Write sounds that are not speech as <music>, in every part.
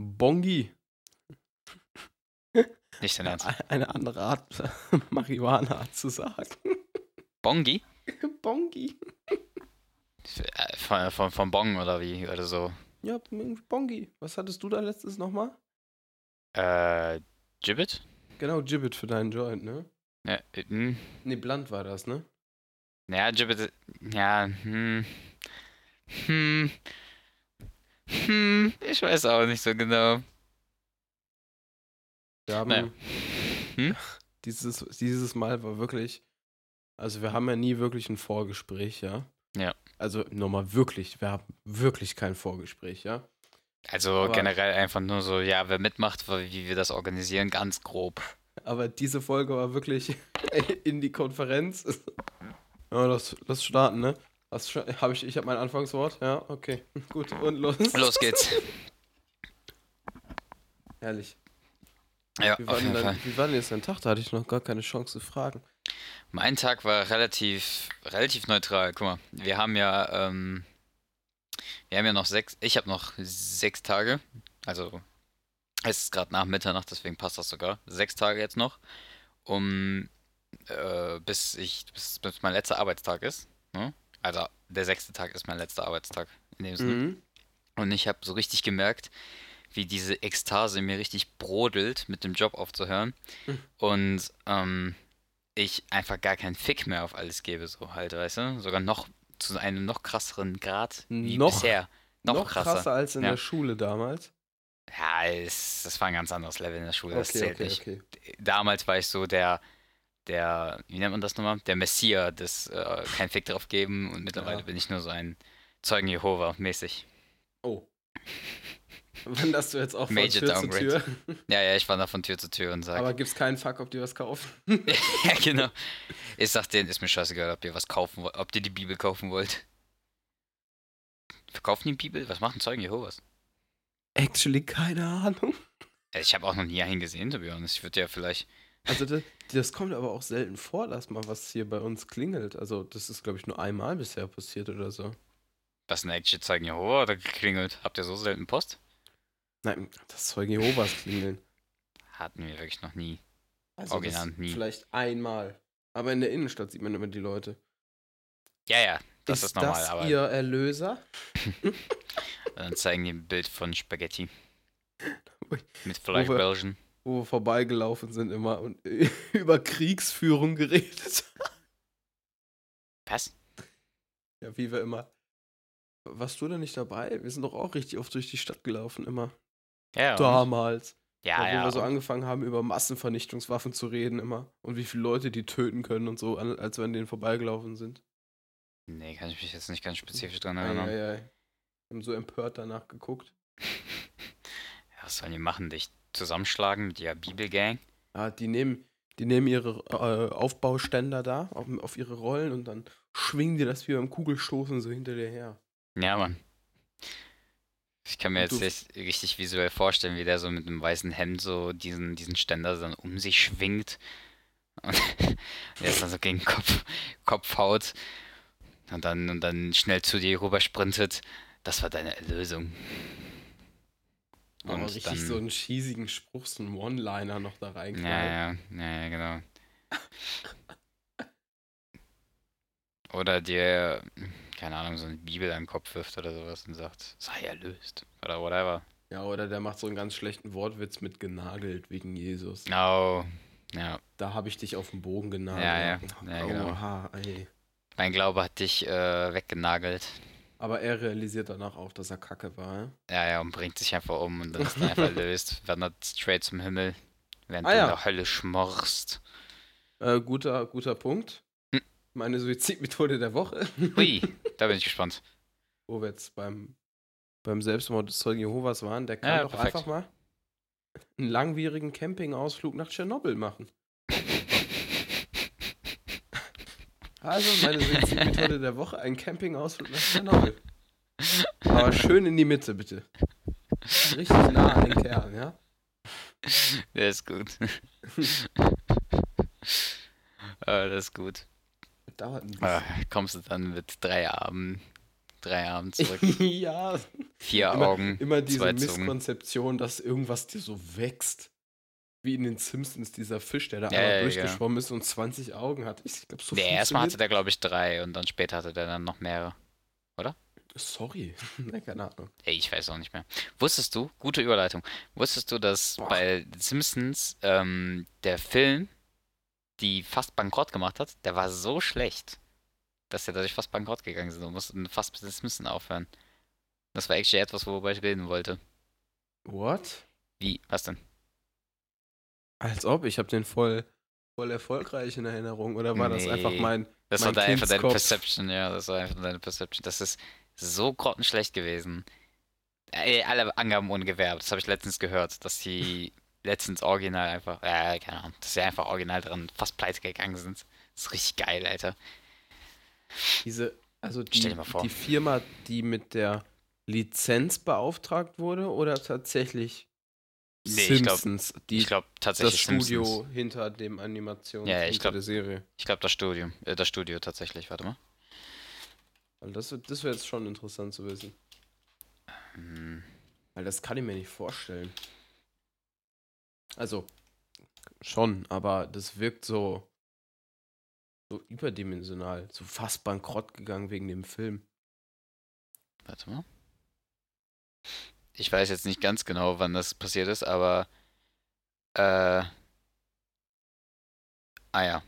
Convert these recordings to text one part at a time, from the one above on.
Bongi. <laughs> Nicht dein Ernst. Eine andere Art, <laughs> Marihuana zu sagen. Bongi? <laughs> Bongi. Von, von, von Bong oder wie? Oder so. Ja, Bongi. Was hattest du da letztes nochmal? Äh, Gibbet? Genau, Gibbet für deinen Joint, ne? Ja, äh, hm. Ne, Blunt war das, ne? Ja, Gibbet, ja, hm. Hm. Hm, ich weiß auch nicht so genau. Wir haben Naja. Hm? dieses, dieses Mal war wirklich, also wir haben ja nie wirklich ein Vorgespräch, ja? Ja. Also nochmal wirklich, wir haben wirklich kein Vorgespräch, ja? Also Aber- generell einfach nur so, ja, wer mitmacht, wie wir das organisieren, ganz grob. Aber diese Folge war wirklich <laughs> in die Konferenz. Ja, lass, lass starten, ne? Hast schon, hab ich ich habe mein Anfangswort, ja? Okay, <laughs> gut, und los. Los geht's. <laughs> Herrlich. Ja, Wie auf war, denn jeden dein, Fall. wie war denn jetzt dein Tag? Da hatte ich noch gar keine Chance zu fragen. Mein Tag war relativ, relativ neutral. Guck mal, wir haben ja, ähm, wir haben ja noch sechs, ich habe noch sechs Tage. Also, es ist gerade nach Mitternacht, deswegen passt das sogar. Sechs Tage jetzt noch, um, äh, bis ich, bis, bis mein letzter Arbeitstag ist. Ne? Also, der sechste Tag ist mein letzter Arbeitstag in dem Sinne. Mhm. Und ich habe so richtig gemerkt, wie diese Ekstase mir richtig brodelt, mit dem Job aufzuhören. Hm. Und ähm, ich einfach gar keinen Fick mehr auf alles gebe, so halt, weißt du? Sogar noch zu einem noch krasseren Grad wie Noch- bisher. Noch, Noch, krasser. krasser. als in Ja. der Schule damals. Ja, es, das war ein ganz anderes Level in der Schule, das Okay, zählt okay, nicht. okay. Damals war ich so der, der, wie nennt man das nochmal? Der Messias, des äh, kein Fick drauf geben und mittlerweile Ja. bin ich nur so ein Zeugen Jehova mäßig. Oh. <laughs> Wanderst du jetzt auch von Major Tür zu Downgrade. Tür? <laughs> Ja, ja, ich wandere von Tür zu Tür und sage. Aber gibt's keinen Fuck, ob die was kaufen? <laughs> Ja, genau. Ich sag denen, ist mir scheißegal, ob ihr was kaufen wollt, ob ihr die Bibel kaufen wollt. Verkaufen die Bibel? Was machen Zeugen Jehovas? Actually, keine Ahnung. Also ich habe auch noch nie einen gesehen, to be honest. Ich würde ja vielleicht. Also das, das kommt aber auch selten vor, dass mal was hier bei uns klingelt. Also das ist, glaube ich, nur einmal bisher passiert oder so. Was ein actual Zeugen Jehova oder geklingelt? Habt ihr so selten Post? Nein, das Zeugen Jehovas klingeln. Hatten wir wirklich noch nie. Also Original nie. Vielleicht einmal. Aber in der Innenstadt sieht man immer die Leute. Ja, ja, das ist, normal, das aber ihr Erlöser? <laughs> dann zeigen die ein Bild von Spaghetti. <laughs> Mit Fleischbällchen. Wo wir vorbeigelaufen sind immer und <laughs> über Kriegsführung geredet. Was? Ja, wie wir immer. Warst du da nicht dabei? Wir sind doch auch richtig oft durch die Stadt gelaufen, immer. Ja, Damals. ja, wo ja. wir so angefangen haben, über Massenvernichtungswaffen zu reden immer. Und wie viele Leute die töten können und so, als wir an denen vorbeigelaufen sind. Nee, kann ich mich jetzt nicht ganz spezifisch dran erinnern. ei, ei. Wir haben so empört danach geguckt. <laughs> Ja, was sollen die machen? Dich zusammenschlagen mit ihrer Bibelgang? Ah, die nehmen, die nehmen ihre äh, Aufbauständer da auf, auf ihre Rollen und dann schwingen die das wie beim Kugelstoßen so hinter dir her. Ja, Mann. Ich kann mir Und jetzt richtig visuell vorstellen, wie der so mit einem weißen Hemd so diesen, diesen Ständer dann um sich schwingt. Und <laughs> der ist dann so gegen den Kopf, Kopf haut. Und dann, und dann schnell zu dir rüber sprintet. Das war deine Erlösung. Und richtig dann, so einen cheesigen Spruch, so einen One-Liner noch da rein. ja, ja, ja, ja, genau. Oder dir, keine Ahnung, so eine Bibel an den Kopf wirft oder sowas und sagt, sei erlöst. Oder whatever. ja, oder der macht so einen ganz schlechten Wortwitz mit genagelt wegen Jesus. Oh, ja. Da habe ich dich auf den Bogen genagelt. Ja, ja. Ja, genau. Oha, ey. Mein Glaube hat dich äh, weggenagelt. Aber er realisiert danach auch, dass er kacke war. Ja? Ja, und bringt sich einfach um und dann <laughs> ist er einfach erlöst. Wandert straight zum Himmel, während Ah, du ja. in der Hölle schmorst. Äh, guter, guter Punkt. Hm. Meine Suizidmethode der Woche. Hui, da bin ich <laughs> gespannt. Wo wir jetzt beim, beim Selbstmord des Zeugen Jehovas waren, der kann Ja, doch perfekt. einfach mal einen langwierigen Campingausflug nach Tschernobyl machen. Also, meine Suizidmethode der Woche, ein Campingausflug nach Tschernobyl. Aber schön in die Mitte, bitte. Richtig nah an den Kern, ja? Der ist gut. <laughs> ah, das ist gut. Dauert ein bisschen. Ah, kommst du dann mit drei Armen, drei Arme zurück. <laughs> ja. Vier Immer, Augen, immer diese. Misskonzeption, dass irgendwas dir so wächst. Wie in den Simpsons, dieser Fisch, der da Ja, einmal ja, durchgeschwommen ist und 20 Augen hat. Ich glaube, so Nee, erstmal hatte der, glaube ich, drei und dann später hatte der dann noch mehrere. Sorry. <laughs> nee, keine Ahnung. Ey, ich weiß auch nicht mehr. Wusstest du, gute Überleitung, wusstest du, dass Boah. bei Simpsons ähm, der Film, die fast bankrott gemacht hat, der war so schlecht, dass sie dadurch fast bankrott gegangen sind und mussten fast mit den Simpsons aufhören. Das war actually etwas, worüber ich reden wollte. What? Wie? Was denn? Als ob, ich habe den voll, voll erfolgreich in Erinnerung. Oder war das Nee. einfach mein. Das Mein war da einfach deine. Perception, ja, das war einfach deine Perception. Das ist so grottenschlecht gewesen. Ey, alle Angaben ohne Gewerbe, das habe ich letztens gehört, dass die <laughs> letztens original einfach, äh, keine Ahnung, dass sie einfach original dran fast pleite gegangen sind. Das ist richtig geil, Alter. Diese, also Stell die, dir mal vor. die Firma, die mit der Lizenz beauftragt wurde oder tatsächlich Nee, ich glaub- Simpsons, Ich glaube das tatsächlich Studio Simpsons. hinter dem Animation Ja, ja, ich glaub- der Serie. Ich glaube das Studio, äh, das Studio tatsächlich, warte mal. Weil das das wäre jetzt schon interessant zu wissen. Hm, Weil das kann ich mir nicht vorstellen. Also, schon, aber das wirkt so, so überdimensional. So fast bankrott gegangen wegen dem Film. warte mal. Ich weiß jetzt nicht ganz genau, wann das passiert ist, aber äh, ah ja.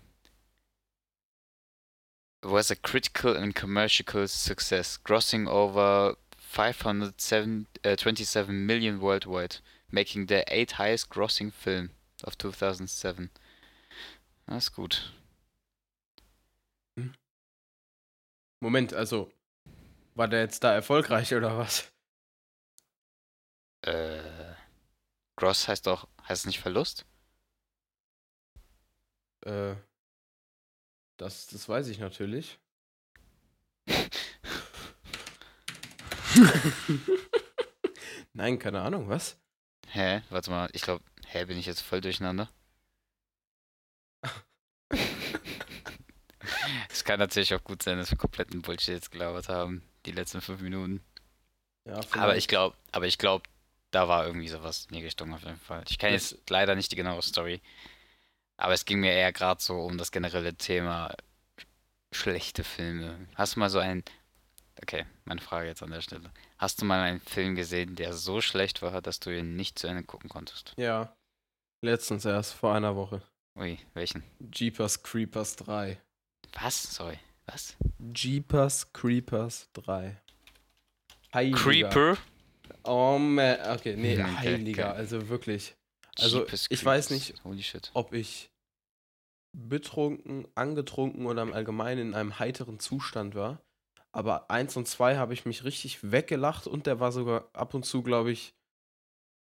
was a critical and commercial success, grossing over 527 uh, 27 million worldwide, making the eighth highest grossing film of 2007. Das ist gut. Moment, also, war der jetzt da erfolgreich oder was? Äh, Gross heißt doch, heißt es nicht Verlust? Äh, das, das weiß ich natürlich. <laughs> Nein, keine Ahnung, was? Hä? Warte mal, ich glaube, hä, bin ich jetzt voll durcheinander? <laughs> Es kann natürlich auch gut sein, dass wir kompletten Bullshit jetzt gelabert haben, die letzten fünf Minuten. Ja, Aber ich glaube, aber ich glaube, da war irgendwie sowas in die Richtung auf jeden Fall. Ich kenne jetzt leider nicht die genaue Story. Aber es ging mir eher gerade so um das generelle Thema schlechte Filme. Hast du mal so einen. Okay, meine Frage jetzt an der Stelle. Hast du mal einen Film gesehen, der so schlecht war, dass du ihn nicht zu Ende gucken konntest? Ja. Letztens erst, vor einer Woche. Ui, welchen? Jeepers Creepers 3. Was? Sorry. Was? Jeepers Creepers 3. Heiliger. Creeper? Oh man, okay, nee, Okay, heiliger, okay. also wirklich. Also, Jeepers ich weiß nicht, ob ich betrunken, angetrunken oder im Allgemeinen in einem heiteren Zustand war. Aber eins und zwei habe ich mich richtig weggelacht und der war sogar ab und zu, glaube ich,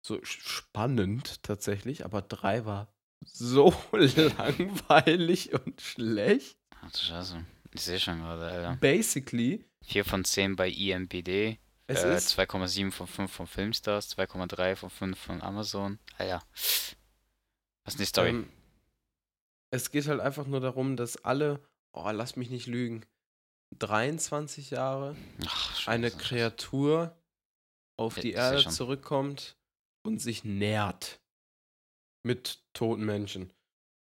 so spannend tatsächlich. Aber drei war so <laughs> langweilig und schlecht. Ach du Scheiße. Ich sehe schon gerade, Alter. Basically, 4 von 10 bei E IMPD. Es Äh, ist 2,7 von 5 von Filmstars, 2,3 von 5 von Amazon. Ah ja. Was ist die Story? Ähm, es geht halt einfach nur darum, dass alle, oh, lass mich nicht lügen, 23 Jahre Ach, eine. Kreatur auf Ja, die seh Erde zurückkommt und sich nährt mit toten Menschen.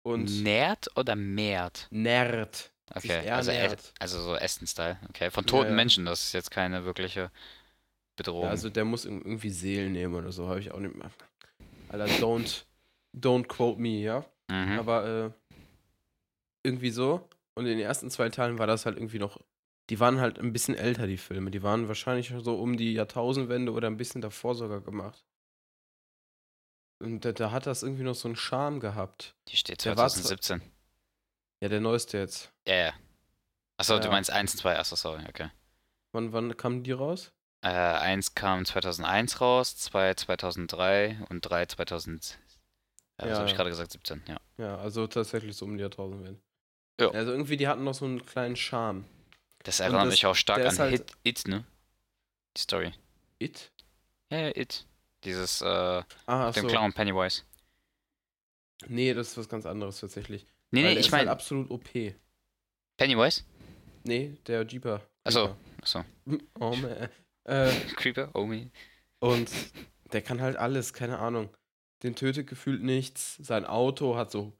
Und Nährt oder mehrt? nährt. Okay, also, nährt. also so Essen-Style. Okay, von Ja, toten ja. Menschen, das ist jetzt keine wirkliche Bedrohung. Ja, also der muss ir- irgendwie Seelen nehmen oder so, habe ich auch nicht mehr. Alter, don't, don't quote me, ja? mhm. Aber äh, irgendwie so. Und in den ersten zwei Teilen war das halt irgendwie noch. Die waren halt ein bisschen älter, die Filme. Die waren wahrscheinlich so um die Jahrtausendwende oder ein bisschen davor sogar gemacht. Und da, da hat das irgendwie noch so einen Charme gehabt. Die steht der war 2017. Ja, der neueste jetzt. Ja, ja. Achso, du Ja. meinst 1 und 2. Achso, sorry, okay. Wann, wann kamen die raus? Äh, 1 kam 2001 raus, 2 2003 und 3 2000. Ja, was habe ich gerade gesagt? 17, ja. Ja, also tatsächlich so um die Jahrtausendwende. Ja. Also irgendwie, die hatten noch so einen kleinen Charme. Das erinnert das- mich auch stark an halt- Hit, It, ne? Die Story. It? Ja, ja, It. Dieses, äh, Ah, mit dem so. Clown Pennywise. Nee, das ist was ganz anderes tatsächlich. Nee, Weil nee, ich ist halt meine, absolut OP. Pennywise? Nee, der Jeeper. Ach so. Creeper. Achso. Oh man. Äh, <laughs> Creeper? Man. und der kann halt alles, keine Ahnung. Den tötet gefühlt nichts. Sein Auto hat so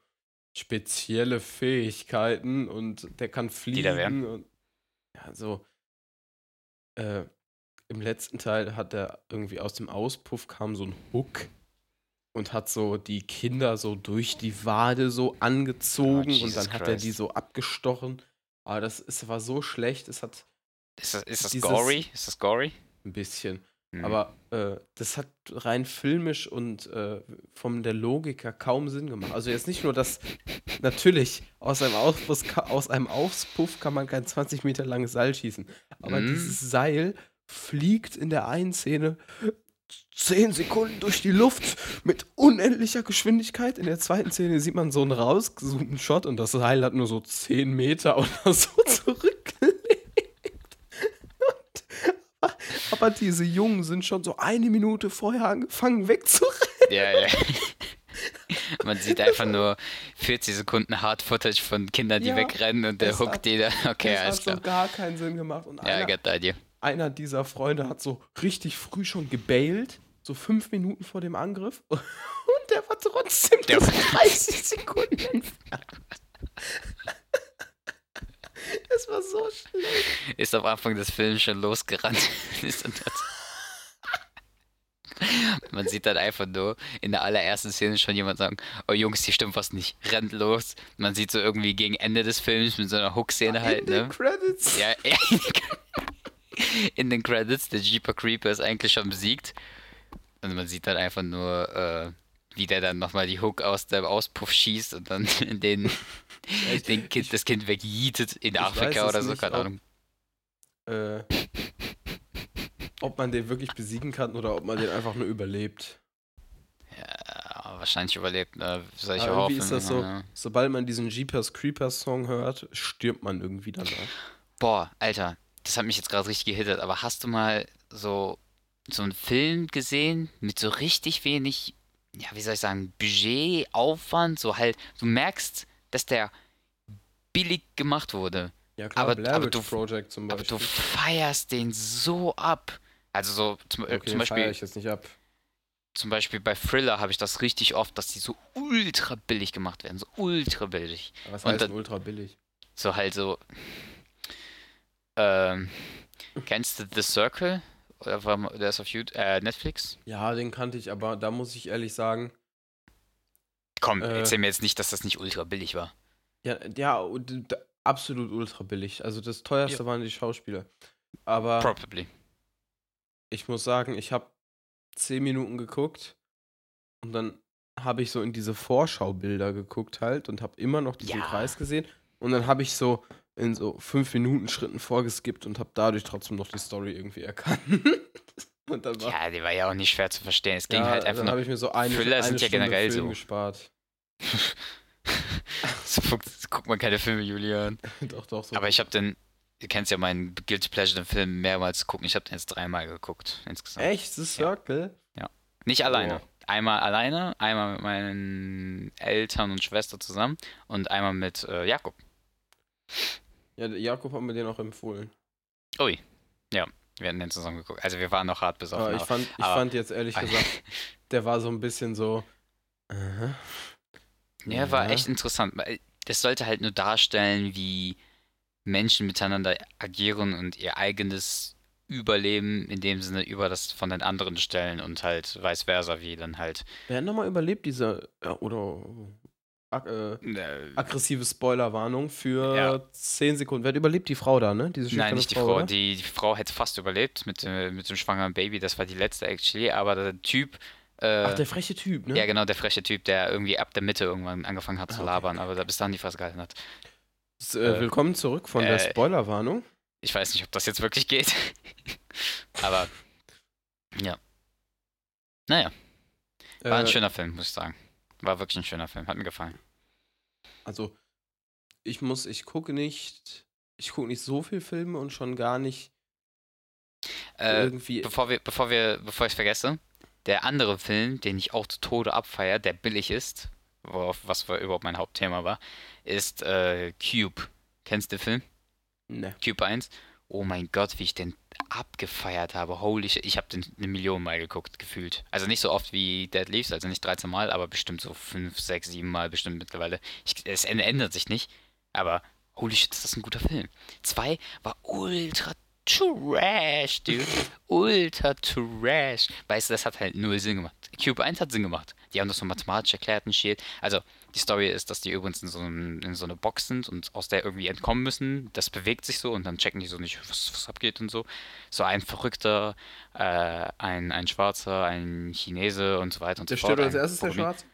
spezielle Fähigkeiten und der kann Die da wären? fliegen und ja, so. Äh, Im letzten Teil hat er irgendwie aus dem Auspuff kam so ein Hook und hat so die Kinder so durch die Wade so angezogen Oh, und dann hat er die Christ. so abgestochen. Aber das es war so schlecht, es hat Ist das, ist das Dieses- gory? Ist das gory? ein bisschen. Hm. Aber äh, das hat rein filmisch und äh, von der Logik her kaum Sinn gemacht. Also jetzt nicht nur, dass natürlich aus einem, Auspuff, aus einem Auspuff kann man kein 20 Meter langes Seil schießen. Aber Mhm. dieses Seil fliegt in der einen Szene 10 Sekunden durch die Luft mit unendlicher Geschwindigkeit. In der zweiten Szene sieht man so einen rausgezoomten Shot und das Seil hat nur so 10 Meter oder so <laughs> zurückgelegt. Und, aber, diese Jungen sind schon so eine Minute vorher angefangen wegzurennen. Ja, ja. <laughs> Man sieht einfach nur 40 Sekunden Hard-Footage von Kindern, die Ja, wegrennen und der hookt hat- die da. Okay, das alles hat so klar. gar keinen Sinn gemacht. Und Ja, einer, einer dieser Freunde hat so richtig früh schon gebailt, so fünf Minuten vor dem Angriff. <laughs> Und der war trotzdem Der- bis 30 Sekunden <laughs> Es war so schlecht. Ist am Anfang des Films schon losgerannt. <laughs> Man sieht dann einfach nur in der allerersten Szene schon jemand sagen, oh Jungs, hier stimmt was nicht, rennt los. Man sieht so irgendwie gegen Ende des Films mit so einer Hook-Szene halt, In den ne? Credits. Ja, ja. <laughs> In den Credits, der Jeeper Creeper ist eigentlich schon besiegt. Und man sieht dann einfach nur, äh, wie der dann nochmal die Hook aus dem Auspuff schießt und dann <laughs> den, <laughs> ich- den kind, das Kind wegjietet in ich Afrika weiß oder so, nicht, keine ob- Ahnung. Äh, ob man den wirklich besiegen kann oder ob man den einfach nur überlebt. Ja, wahrscheinlich überlebt, ne? Solche Aber irgendwie ist das so, ja. sobald man diesen Jeepers Creepers Song hört, stirbt man irgendwie danach. Boah, Alter, das hat mich jetzt gerade richtig gehittet, aber hast du mal so, so einen Film gesehen mit so richtig wenig, ja, wie soll ich sagen, Budget, Aufwand, so halt, du merkst, dass der billig gemacht wurde, Ja klar, Aber- Blair aber du- Project zum aber Beispiel. du feierst den so ab. Also so zum, äh, okay, zum den feier Beispiel ich jetzt nicht ab. zum Beispiel bei Thriller habe ich das richtig oft, dass die so ultra billig gemacht werden, so ultra billig. Aber was heißt dann- denn ultra billig? So halt so. Ähm, <laughs> kennst du The Circle? Der ist auf YouTube, äh, Netflix? Ja, den kannte ich, aber da muss ich ehrlich sagen, Komm, Äh. erzähl mir jetzt nicht, dass das nicht ultra billig war. ja, ja absolut ultra billig. Also das teuerste waren die Schauspieler. Aber Probably. ich muss sagen, ich habe zehn Minuten geguckt und dann habe ich so in diese Vorschaubilder geguckt halt und habe immer noch diesen Ja. Kreis gesehen und dann habe ich so in so fünf Minuten Schritten vorgeskippt und habe dadurch trotzdem noch die Story irgendwie erkannt. <laughs> und dann war Ja, die war ja auch nicht schwer zu verstehen. Es ging ja, halt einfach dann habe ich mir so eine, Thriller eine sind ja generell Film so. gespart. <laughs> so guckt man keine Filme, Julian. <laughs> doch, doch. So Aber ich habe den. Du kennst ja meinen Guilty Pleasure, den Film mehrmals gucken. Ich habe den jetzt dreimal geguckt insgesamt. Echt? The Circle? Nicht alleine. Oh. Einmal alleine, einmal mit meinen Eltern und Schwester zusammen und einmal mit äh, Jakob. Ja, Jakob hat mir den auch empfohlen. Ui. Ja, wir hatten den zusammen geguckt. Also wir waren noch hart besoffen. Aber ich aber- fand, ich aber- fand jetzt ehrlich <laughs> gesagt, der war so ein bisschen so. Aha. Ja, war echt interessant. Das sollte halt nur darstellen, wie Menschen miteinander agieren und ihr eigenes Überleben in dem Sinne über das von den anderen stellen und halt vice versa, wie dann halt. Wer hat nochmal überlebt, diese. Ja, oder. Ag äh, Äh, aggressive Spoilerwarnung für Ja. 10 Sekunden. Wer überlebt? Die Frau da, ne? Diese Nein, nicht die Frau. Die, die Frau hätte fast überlebt mit, äh, mit dem schwangeren Baby. Das war die letzte actually. Aber der Typ. Äh, Ach, der freche Typ, ne? ja, genau, der freche Typ, der irgendwie ab der Mitte irgendwann angefangen hat Ah, zu labern, okay. aber da bis dahin die Fresse gehalten hat. S- äh, willkommen zurück von der äh, Spoilerwarnung. Ich weiß nicht, ob das jetzt wirklich geht. <laughs> aber. Ja. Naja. War ein Äh, schöner Film, muss ich sagen. War wirklich ein schöner Film. Hat mir gefallen. Also, ich muss, ich gucke nicht. Ich gucke nicht so viel Filme und schon gar nicht Äh, irgendwie. bevor wir, bevor wir, bevor ich es vergesse, der andere Film, den ich auch zu Tode abfeier, der billig ist, worauf, was war überhaupt mein Hauptthema war, ist äh, Cube. Kennst du den Film? Ne. Cube 1. oh mein Gott, wie ich den abgefeiert habe. Holy shit, ich habe den eine Million Mal geguckt, gefühlt. Also nicht so oft wie Dead Leaves, also nicht 13 Mal, aber bestimmt so 5, 6, 7 Mal bestimmt mittlerweile. Ich, es ändert sich nicht, aber holy shit, ist das ein guter Film. 2 war ultra trash, dude. ultra trash. Weißt du, das hat halt null Sinn gemacht. Cube 1 hat Sinn gemacht. Die haben das so mathematisch erklärt und shit. Also, die Story ist, dass die übrigens in so, einem, in so eine Box sind und aus der irgendwie entkommen müssen. Das bewegt sich so und dann checken die so nicht, was, was abgeht und so. So ein Verrückter, äh, ein, ein Schwarzer, ein Chinese und so weiter und Der so fort. stirbt als erstes, der Programmi- Schwarz?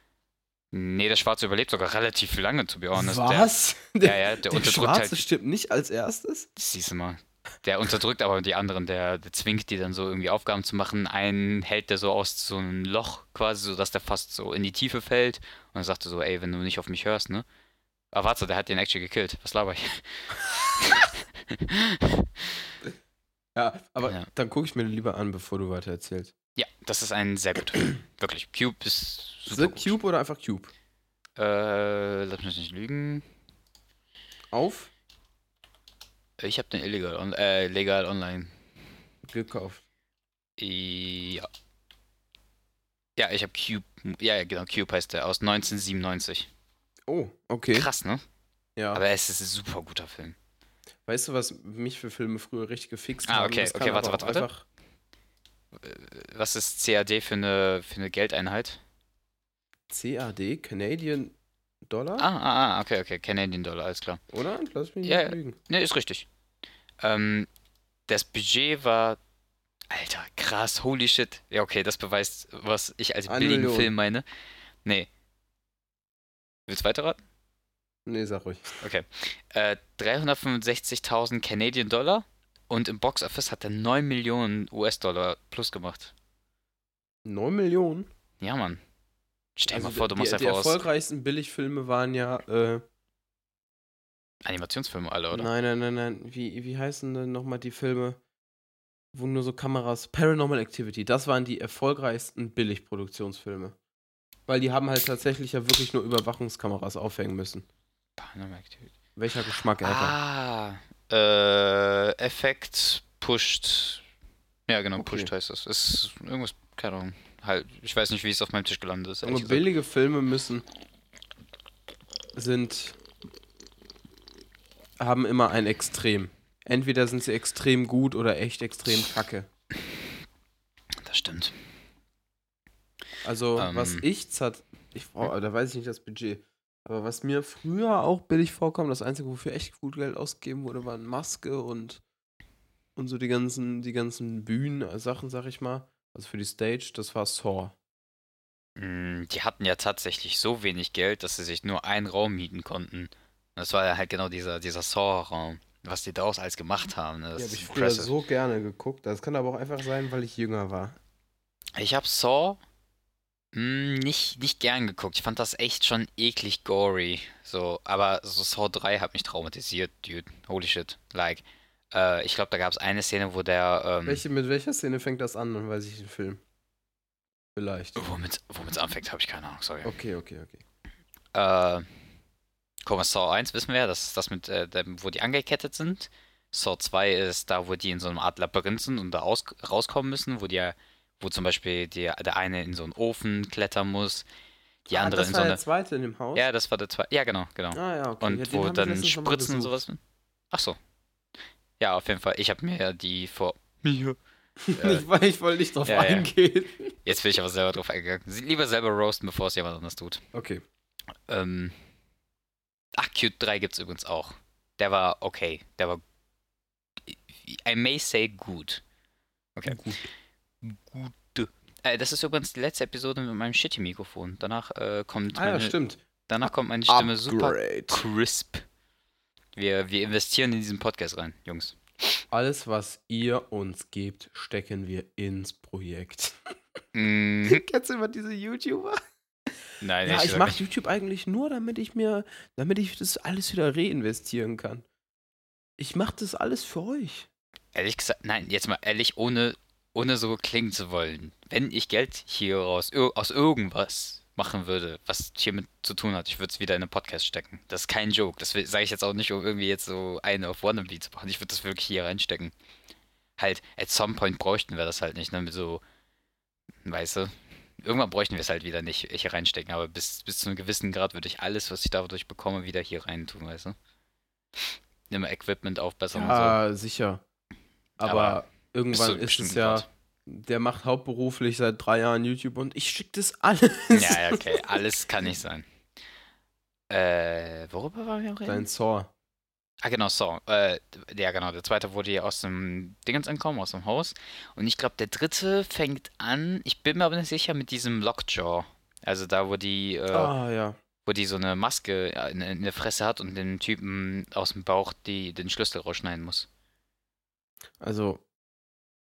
Nee, der Schwarze überlebt sogar relativ lange, to be honest. Was? Der, ja, ja, der, <laughs> Der Schwarze halt. stirbt nicht als erstes? Siehst du mal. Der unterdrückt aber die anderen, der, der zwingt die dann so irgendwie Aufgaben zu machen. Einen hält der so aus so einem Loch quasi, sodass der fast so in die Tiefe fällt. Und dann sagt er so, ey, wenn du nicht auf mich hörst, ne? Aber warte, der hat den actually gekillt. Was laber ich? Ja, aber Ja. dann gucke ich mir lieber an, bevor du weiter erzählst. Ja, das ist ein sehr guter Film. Wirklich. Cube ist super gut. Cube oder einfach Cube? Äh, lass mich nicht lügen. Auf? Ich habe den illegal, on äh, legal online. Gekauft. Ja. Ja, ich habe Cube. Ja, genau, Cube heißt der, aus 1997. Oh, okay. Krass, ne? Ja. Aber es ist ein super guter Film. weißt du, was mich für Filme früher richtig gefixt Ah, haben? okay, Das kann okay, warte, aber warte, auch warte. einfach- Was ist CAD für eine, für eine Geldeinheit? CAD, Canadian Dollar? Ah, ah, ah, okay, okay, Canadian Dollar, alles klar. Oder? Lass mich Ja, nicht ja. lügen. Ne, ist richtig. Ähm, das Budget war. Alter, krass, holy shit. Ja, okay, das beweist, was ich als Eine billigen Million. Film meine. Nee. Willst du weiterraten? Nee, sag ruhig. Okay. Äh, 365.000 Canadian Dollar und im Box Office hat er 9 Millionen US-Dollar plus gemacht. 9 Millionen? Ja, Mann. Stell dir Also mal vor, du die, machst die einfach aus erfolgreichsten Billigfilme waren ja, äh, Animationsfilme alle, oder? nein, nein, nein, nein, wie, wie heißen denn nochmal die Filme, wo nur so Kameras, Paranormal Activity, das waren die erfolgreichsten Billigproduktionsfilme. Weil die haben halt tatsächlich ja wirklich nur Überwachungskameras aufhängen müssen. Paranormal Activity. Welcher Geschmack, Alter. Ah, äh, Effekt pusht. Ja, genau, Okay. pusht heißt das. Ist irgendwas, keine Ahnung. Halt, ich weiß nicht, wie es auf meinem Tisch gelandet ist. Aber billige Filme müssen sind haben immer ein Extrem. Entweder sind sie extrem gut oder echt extrem kacke. Das stimmt. Also, Ähm. was ich zat ich brauch, da weiß ich nicht das Budget, aber was mir früher auch billig vorkam, das einzige, wofür echt gut Geld ausgegeben wurde, waren Maske und und so die ganzen die ganzen Bühnen Sachen, sag ich mal. Also für die Stage, das war Saw. Mm, Die hatten ja tatsächlich so wenig Geld, dass sie sich nur einen Raum mieten konnten. Das war ja halt genau dieser, dieser Saw-Raum. Was die daraus alles gemacht haben. ne, Das Die habe ist ich früher so gerne geguckt. Das kann aber auch einfach sein, weil ich jünger war. Ich habe Saw mm, nicht, nicht gern geguckt. Ich fand das echt schon eklig gory. So, aber so Saw 3 hat mich traumatisiert, dude. Holy shit. Like, äh, ich glaube, da gab es eine Szene, wo der, ähm, Welche, mit welcher Szene fängt das an? Dann weiß ich den Film. Vielleicht. womit es anfängt, habe ich keine Ahnung, sorry. Okay, okay, okay. Äh, guck mal, Saw 1 wissen wir ja, das ist das mit, äh, dem, wo die angekettet sind. Saw 2 ist da, wo die in so einer Art Labyrinth sind und da aus, rauskommen müssen, wo die, ja- wo zum Beispiel die, der eine in so einen Ofen klettern muss, die ah, andere das in war so der eine. zweite in dem Haus? Ja, das war der zweite. Ja, genau, genau. Ah, ja, okay. Und ja, wo dann Spritzen und sowas. Ach so. Ja, auf jeden Fall. Ich habe mir ja die vor. Mir. Äh, <laughs> ich, weil ich wollte nicht drauf ja, ja. eingehen. Jetzt bin ich aber selber drauf eingegangen. Lieber selber roasten, bevor es jemand anders tut. Okay. Ähm. Ach, Cute 3 gibt's übrigens auch. Der war okay. Der war. I may say gut. Okay. Gut. Gute. Äh, das ist übrigens die letzte Episode mit meinem Shitty-Mikrofon. Danach äh, kommt Ah, ja, meine, stimmt. danach kommt meine Stimme super Upgrade. crisp. Wir, wir investieren in diesen Podcast rein, Jungs. Alles, was ihr uns gebt, stecken wir ins Projekt. Mm, <laughs> Kennst du immer diese YouTuber? nein, Ja, ich mache. YouTube eigentlich nur, damit ich mir, damit ich das alles wieder reinvestieren kann. Ich mache das alles für euch. Ehrlich gesagt, nein, jetzt mal ehrlich, ohne, ohne so klingen zu wollen. Wenn ich Geld hier raus, aus irgendwas machen würde, was hiermit zu tun hat, ich würde es wieder in einen Podcast stecken. Das ist kein Joke. Das sage ich jetzt auch nicht, um irgendwie jetzt so eine auf Wannabe zu machen. Ich würde das wirklich hier reinstecken. Halt, at some point bräuchten wir das halt nicht, ne? Mit so, weißt du, irgendwann bräuchten wir es halt wieder nicht hier reinstecken, aber bis, bis zu einem gewissen Grad würde ich alles, was ich dadurch bekomme, wieder hier rein tun, weißt du? Immer Equipment aufbessern und so. Ja, sicher. Aber, Aber irgendwann ist es ja, Grad. Der macht hauptberuflich seit drei Jahren YouTube und ich schicke das alles. Ja, ja, okay, alles kann nicht sein. Äh, worüber waren wir am reden? Dein Saw. Ah, genau, so. Äh, ja, genau. Der zweite wurde hier aus dem Dingens entkommen, aus dem Haus. Und ich glaube, der dritte fängt an, ich bin mir aber nicht sicher, mit diesem Lockjaw. Also da, wo die, äh, Ah, ja. wo die so eine Maske ja, in, in der Fresse hat und den Typen aus dem Bauch die, den Schlüssel rausschneiden muss. Also,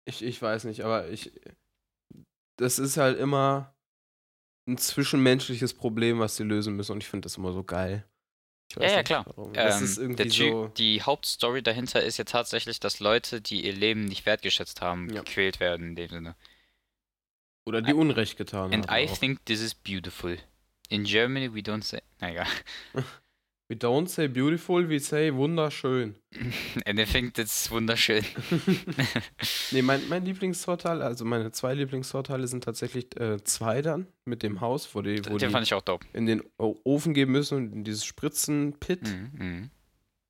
ich, ich weiß nicht, aber ich. Das ist halt immer ein zwischenmenschliches Problem, was sie lösen müssen und ich finde das immer so geil. Ja, ja, klar. Ähm, so. die Hauptstory dahinter ist ja tatsächlich, dass Leute, die ihr Leben nicht wertgeschätzt haben, Ja. gequält werden in dem Sinne. Oder die Unrecht getan And haben. I auch. think this is beautiful. In Germany we don't say. Naja. <laughs> <laughs> We don't say beautiful, we say wunderschön. And I think that's wunderschön. <laughs> nee, mein, mein Lieblingsvorteil, also meine zwei Lieblingsvorteile sind tatsächlich äh, zwei dann mit dem Haus, wo die, wo Den die fand ich auch dope. in den Ofen gehen müssen und in dieses Spritzen-Pit Mhm, mhm.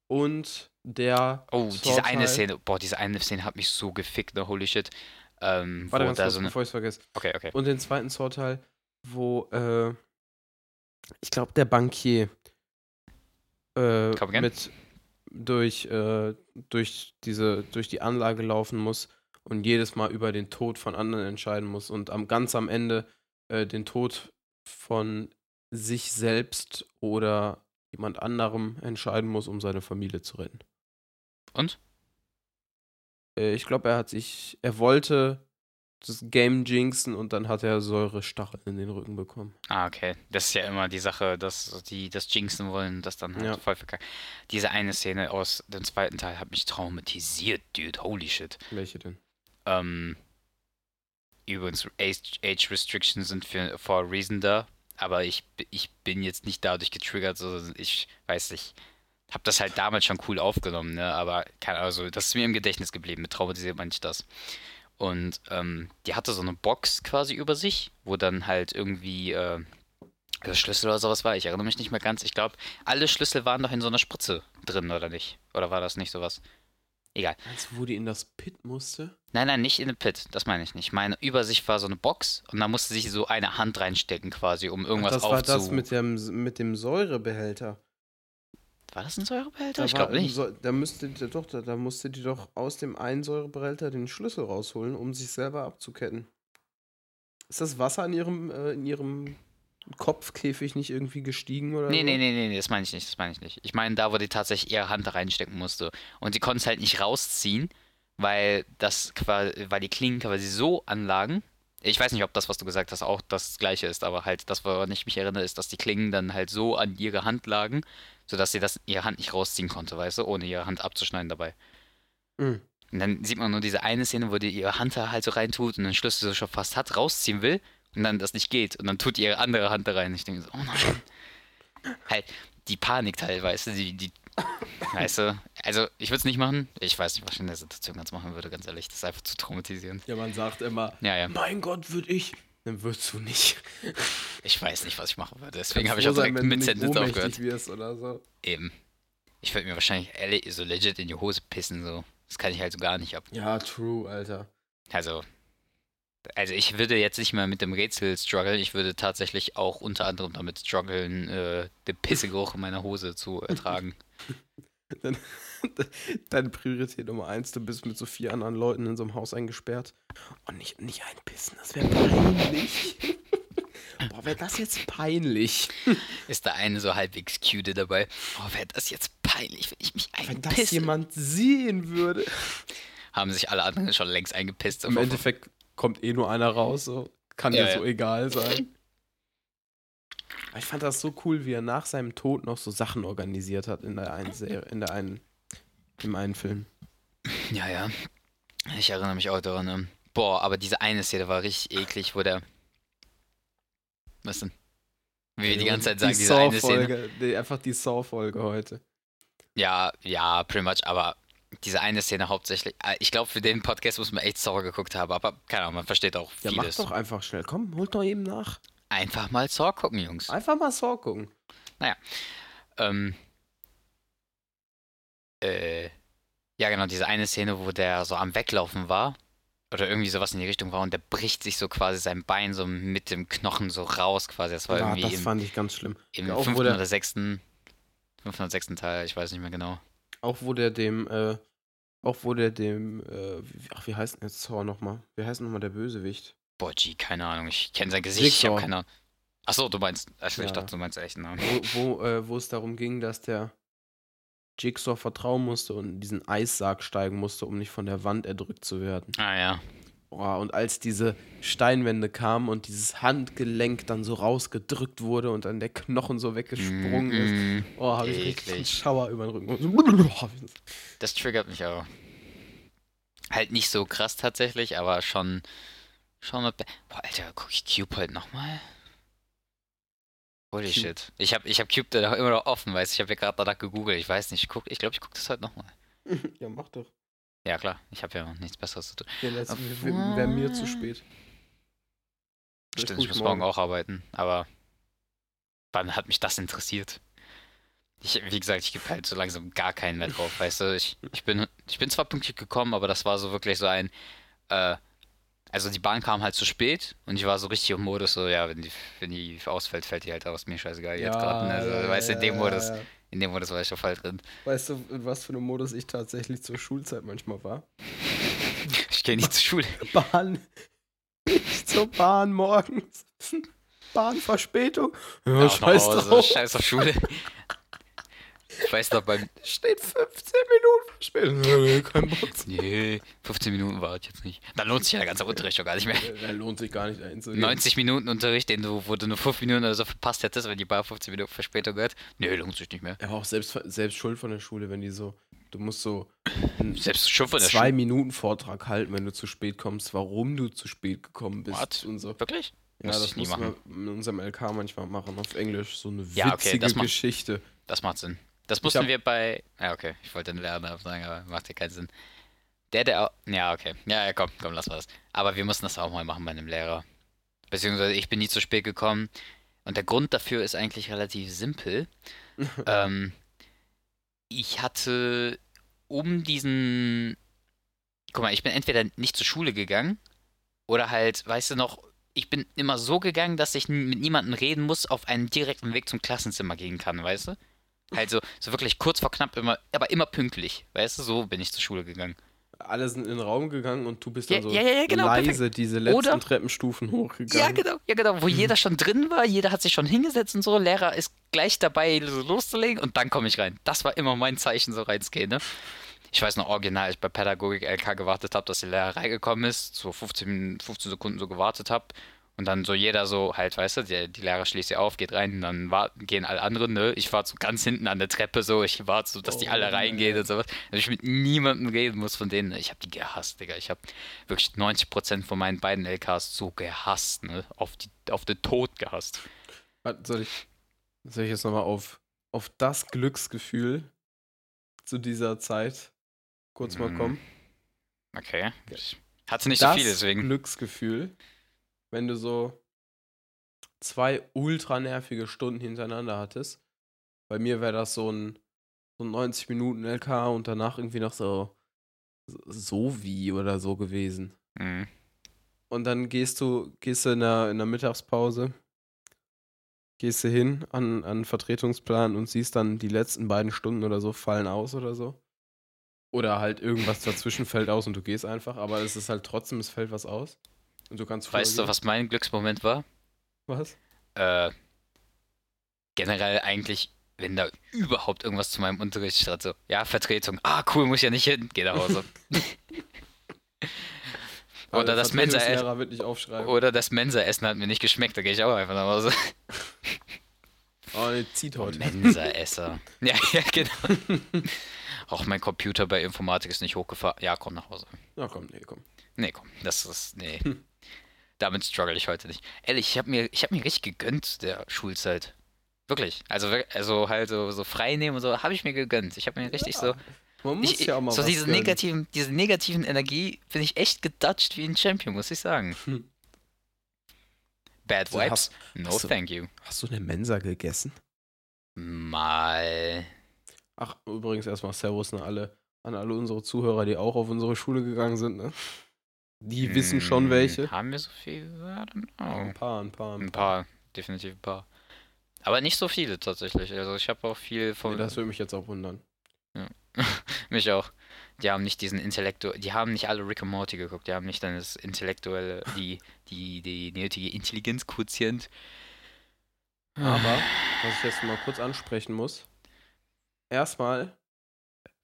und der Oh, diese eine Vorteil- Szene, boah, diese eine Szene hat mich so gefickt, ne, holy shit. Ähm, Warte ganz da kurz, so eine. bevor ich es vergesse. Okay, okay. Und den zweiten Vorteil, wo, äh, ich glaube, der Bankier äh, mit durch, äh, durch diese, durch die Anlage laufen muss und jedes Mal über den Tod von anderen entscheiden muss und am ganz am Ende äh, den Tod von sich selbst oder jemand anderem entscheiden muss, um seine Familie zu retten. Und? Äh, ich glaube, er hat sich, er wollte das Game jinxen und dann hat er Säurestacheln in den Rücken bekommen. Ah, okay. Das ist ja immer die Sache, dass die das jinxen wollen, das dann halt Ja. voll verkackt. Diese eine Szene aus dem zweiten Teil hat mich traumatisiert, dude. Holy shit. Welche denn? Ähm, übrigens, Age, Age Restrictions sind für for a reason da, aber ich, ich bin jetzt nicht dadurch getriggert, sondern ich weiß nicht, hab das halt damals schon cool aufgenommen, ne, aber keine, also das ist mir im Gedächtnis geblieben, mit traumatisiert meine ich das. Und ähm, die hatte so eine Box quasi über sich, wo dann halt irgendwie äh, der Schlüssel oder sowas war. Ich erinnere mich nicht mehr ganz. Ich glaube, alle Schlüssel waren doch in so einer Spritze drin, oder nicht? Oder war das nicht sowas? Egal. Meinst du, wo die in das Pit musste? Nein, nein, nicht in den Pit. Das meine ich nicht. Meine über sich war so eine Box und da musste sich so eine Hand reinstecken quasi, um irgendwas Ach, das war das mit dem, mit dem Säurebehälter. War das ein Säurebehälter? Da ich glaube nicht. Säu- da müsste die doch, da, da musste die doch aus dem einen Säurebehälter den Schlüssel rausholen, um sich selber abzuketten. Ist das Wasser in ihrem, äh, in ihrem Kopfkäfig nicht irgendwie gestiegen oder Nee, so? nee, nee, nee, nee, das meine ich nicht, das meine ich nicht. Ich meine da, wo die tatsächlich ihre Hand da reinstecken musste. Und sie konnte es halt nicht rausziehen, weil das weil die Klingen quasi so anlagen. Ich weiß nicht, ob das, was du gesagt hast, auch das gleiche ist, aber halt das, woran ich mich erinnere, ist, dass die Klingen dann halt so an ihre Hand lagen, sodass sie das ihre Hand nicht rausziehen konnte, weißt du, ohne ihre Hand abzuschneiden dabei. Mhm. Und dann sieht man nur diese eine Szene, wo die ihre Hand da halt so reintut und den Schlüssel so schon fast hat, rausziehen will und dann das nicht geht. Und dann tut die ihre andere Hand da rein. Ich denke so, oh nein. <laughs> halt, die Panik teilweise, die, die, weißt du, also ich würde es nicht machen. Ich weiß nicht, was ich in der Situation ganz machen würde, ganz ehrlich. Das ist einfach zu traumatisierend. Ja, man sagt immer, Ja, ja. mein Gott, würde ich. Dann würdest du nicht. Ich weiß nicht, was ich machen würde. Deswegen habe ich auch direkt mit Sentence aufgehört. wirst oder so. Eben. Ich würde mir wahrscheinlich ehrlich, so legit in die Hose pissen, so. Das kann ich halt so gar nicht ab. Ja, true, Alter. Also, also ich würde jetzt nicht mal mit dem Rätsel strugglen, ich würde tatsächlich auch unter anderem damit strugglen, äh, den Pissegeruch in meiner Hose zu ertragen. <laughs> Dann, <laughs> deine Priorität Nummer eins, du bist mit so vier anderen Leuten in so einem Haus eingesperrt. Und nicht, nicht einpissen, das wäre peinlich. <laughs> Boah, wäre das jetzt peinlich. <laughs> Ist da eine so halbwegs cute dabei? Oh, wäre das jetzt peinlich, wenn ich mich Wenn das einpisse? jemand sehen würde. Haben sich alle anderen schon längst eingepisst. Im Endeffekt kommt eh nur einer raus, so. Kann Ja, dir ja. so egal sein. Ich fand das so cool, wie er nach seinem Tod noch so Sachen organisiert hat in der einen Serie, in der einen, im einen Film. Ja, ja. Ich erinnere mich auch daran. Ähm, boah, aber diese eine Szene war richtig eklig, wo der. Was denn? Wie wir die ganze Zeit Die sagen, diese eine Szene. Die- einfach die Saw-Folge heute. Ja, ja, pretty much, aber diese eine Szene hauptsächlich. äh, Ich glaube, für den Podcast muss man echt Saw geguckt haben, aber keine Ahnung, man versteht auch Ja, mach vieles. doch einfach schnell. Komm, holt doch eben nach. Einfach mal Saw gucken, Jungs. Einfach mal Saw gucken. Ähm, äh, ja, genau, diese eine Szene, wo der so am Weglaufen war. Oder irgendwie sowas in die Richtung war und der bricht sich so quasi sein Bein so mit dem Knochen so raus quasi. Das war Ja, irgendwie das im, fand ich ganz schlimm. im auch fünften der- oder sechsten, fünften oder sechsten Teil, ich weiß nicht mehr genau. Auch wo der dem, äh, auch wo der dem, äh, ach, wie heißt denn jetzt Saw nochmal? Wie heißt nochmal der Bösewicht? Boah, G, keine Ahnung, ich kenne sein Gesicht, ich habe keine Ahnung. Achso, du meinst, also ich Ja. dachte, du meinst echt Namen. Wo, wo, äh, wo es darum ging, dass der Jigsaw vertrauen musste und in diesen Eissarg steigen musste, um nicht von der Wand erdrückt zu werden. Ah ja. Boah, und als diese Steinwände kamen und dieses Handgelenk dann so rausgedrückt wurde und dann der Knochen so weggesprungen ist, Mm, mm. oh, habe ich richtig einen. Schauer über den Rücken. Das triggert mich auch. Halt nicht so krass tatsächlich, aber schon. Schon bad. Boah, Alter, guck ich Cube heute nochmal? Holy Cube. shit. Ich hab, ich hab Cube da immer noch offen, weißt du? Ich habe ja gerade danach gegoogelt. Ich weiß nicht, ich guck, ich glaube, ich guck das heute nochmal. <laughs> ja, mach doch. Ja, klar. Ich habe ja nichts Besseres zu tun. Ja, das wäre mir zu spät. Das Stimmt, ich muss morgen auch arbeiten, aber wann hat mich das interessiert? Ich, wie gesagt, ich gebe halt so langsam gar keinen mehr drauf, weißt du? Ich, ich, bin, ich bin zwar pünktlich gekommen, aber das war so wirklich so ein, äh, also die Bahn kam halt zu spät und ich war so richtig im Modus, so, ja, wenn die, wenn die ausfällt, fällt die halt aus, mir scheißegal, jetzt gerade, also, weißt du, in dem Modus, ja. in dem Modus war ich schon voll drin. Weißt du, in was für einem Modus ich tatsächlich zur Schulzeit manchmal war? <laughs> Ich gehe nicht zur Schule. <laughs> Bahn. Nicht zur Bahn morgens. Bahnverspätung. Ja, Ja, scheiß drauf. Scheiß auf Schule. Ich weiß noch beim, Steht 15 Minuten Verspätung. Ja, Kein Bock. <laughs> nee, 15 Minuten war es jetzt nicht. Dann lohnt sich ja der ganze Unterricht schon gar nicht mehr. Da lohnt sich gar nicht dahin zu gehen. 90 Minuten Unterricht, den du, wo du nur 5 Minuten oder so verpasst hättest, wenn die Bar 15 Minuten Verspätung hat. Nee, lohnt sich nicht mehr. Aber auch selbst, selbst schuld von der Schule, wenn die so, du musst so <laughs> Selbst schon von der zwei Schule. Minuten Vortrag halten, wenn du zu spät kommst, warum du zu spät gekommen bist What? und so. Wirklich? Ja, Musste das ich machen. wir in unserem LK manchmal machen, auf Englisch. So eine Ja, okay, witzige das macht- Geschichte. Das macht Sinn. Das mussten hab- wir bei. Ja, okay. Ich wollte den Lerner sagen, aber macht ja keinen Sinn. Der, der. auch- Ja, okay. Ja, ja, komm, komm, lass mal das. Aber wir mussten das auch mal machen bei einem Lehrer. Beziehungsweise ich bin nie zu spät gekommen. Und der Grund dafür ist eigentlich relativ simpel. <laughs> ähm, ich hatte um diesen. Guck mal, ich bin entweder nicht zur Schule gegangen oder halt, weißt du noch, ich bin immer so gegangen, dass ich mit niemandem reden muss, auf einen direkten Weg zum Klassenzimmer gehen kann, weißt du? Halt so, wirklich kurz vor knapp immer, aber immer pünktlich, weißt du? So bin ich zur Schule gegangen. Alle sind in den Raum gegangen und du bist Ja, dann so ja, ja, ja, genau, leise diese letzten Oder- Treppenstufen Ja, hochgegangen. genau, ja, genau, wo jeder schon drin war, jeder hat sich schon hingesetzt und so, Lehrer ist gleich dabei, so loszulegen und dann komme ich rein. Das war immer mein Zeichen, so reinzugehen, ne? Ich weiß noch original, als ich bei Pädagogik LK gewartet habe, dass die Lehrer reingekommen ist, so 15, Min- 15 Sekunden so gewartet habe und dann so jeder so halt, weißt du, die, die Lehrer schließt sie auf, geht rein, dann war, gehen alle anderen, ne? Ich war so ganz hinten an der Treppe so, ich warte so, dass die Oh, alle nee. reingehen und sowas, dass ich mit niemandem reden muss von denen. Ich habe die gehasst, Digga. Ich habe wirklich 90% von meinen beiden LKs so gehasst, ne? Auf, die, auf den Tod gehasst. Warte, Soll ich, soll ich jetzt nochmal auf, auf das Glücksgefühl zu dieser Zeit kurz mal Mhm. kommen? Okay. Ich hatte nicht das so viel, deswegen. Glücksgefühl, wenn du so zwei ultra nervige Stunden hintereinander hattest. Bei mir wäre das so ein, so ein 90 Minuten LK und danach irgendwie noch so so wie oder so gewesen. Mhm. Und dann gehst du, gehst du in der, in der Mittagspause, gehst du hin an, an Vertretungsplan und siehst dann die letzten beiden Stunden oder so fallen aus oder so. Oder halt irgendwas dazwischen fällt aus und du gehst einfach, aber es ist halt trotzdem, es fällt was aus. Kannst Weißt du, was mein Glücksmoment war? was? Äh, generell eigentlich, wenn da überhaupt irgendwas zu meinem Unterricht stand, so, ja, Vertretung, ah, cool, muss ich ja nicht hin, geh nach Hause. <laughs> Oder der das aufschreiben. Oder das Mensa-Essen hat mir nicht geschmeckt, da gehe ich auch einfach nach Hause. <laughs> Oh, nee, zieht heute. Mensa-Esser. <laughs> ja, ja, genau. Auch mein Computer bei Informatik ist nicht hochgefahren. Ja, komm nach Hause. Na komm, nee, komm. Nee, komm, das ist, nee. Damit struggle ich heute nicht. Ehrlich, ich habe mir, ich hab mir richtig gegönnt der Schulzeit. Wirklich. Also, also halt so, so frei nehmen und so, habe ich mir gegönnt. Ich habe mir richtig so. Man muss Ich, ja auch mal so was diese gönnen. negativen, diese negativen Energie bin ich echt gedutscht wie ein Champion, muss ich sagen. Hm. Bad So, Vibes? hast- no, hast du- thank you. Hast du eine Mensa gegessen? Mal. Ach, übrigens erstmal Servus an alle, an alle unsere Zuhörer, die auch auf unsere Schule gegangen sind. Ne? Die wissen schon Hm, welche. Haben wir so viel? I don't know. Ein paar, ein paar, Ein paar, definitiv ein paar. Aber nicht so viele tatsächlich. Also ich habe auch viel von. Nee, das würde mich jetzt auch wundern. <laughs> mich auch. Die haben nicht diesen Intellektu, die haben nicht alle Rick and Morty geguckt, die haben nicht dann das intellektuelle, die, die, die nötige Intelligenzquotient. Aber, was ich jetzt mal kurz ansprechen muss, erstmal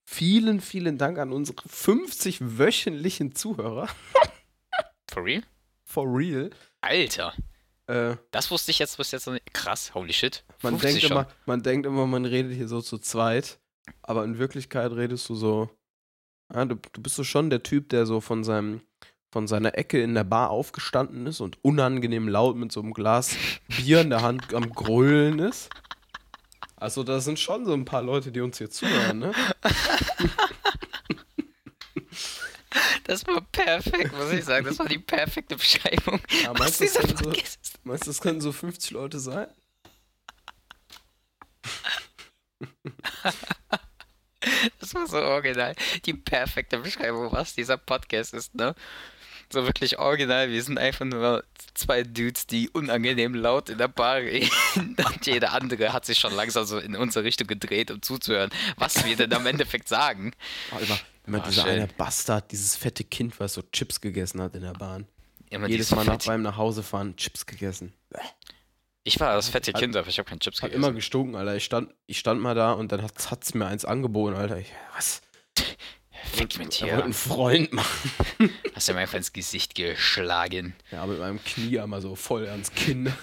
vielen, vielen Dank an unsere 50 wöchentlichen Zuhörer. <laughs> For real? For real. Alter, Äh, das wusste ich jetzt bis jetzt noch nicht. Krass, holy shit. man, 50 denkt schon. immer, man denkt immer, man redet hier so zu zweit, aber in Wirklichkeit redest du so. Ja, du, du bist so schon der Typ, der so von seinem von seiner Ecke in der Bar aufgestanden ist und unangenehm laut mit so einem Glas Bier in der Hand am Grölen ist. Also da sind schon so ein paar Leute, die uns hier zuhören, ne? <laughs> Das war perfekt, muss ich sagen. Das war die perfekte Beschreibung. Ja, meinst, du, das können so, meinst das können so 50 Leute sein? <laughs> Das war so original. Die perfekte Beschreibung, was dieser Podcast ist, ne? So wirklich original. Wir sind einfach nur zwei Dudes, die unangenehm laut in der Bar reden. <laughs> Und jeder andere hat sich schon langsam so in unsere Richtung gedreht, um zuzuhören, was wir denn am Endeffekt sagen. Oh, immer, immer Ah, dieser schön. eine Bastard, dieses fette Kind, was so Chips gegessen hat in der Bahn. Immer Jedes Mal nach, beim Nachhausefahren Chips gegessen. Ich war das fette Hat- Kind, aber ich habe keinen Chips Hat gegessen. immer gestunken, Alter. Ich stand, ich stand mal da und dann hat es mir eins angeboten, Alter. Ich, was? <laughs> Fick mit Er wollte dir. einen Freund machen. <laughs> Hast du mir einfach ins Gesicht geschlagen. Ja, mit meinem Knie einmal so voll ans Kinn.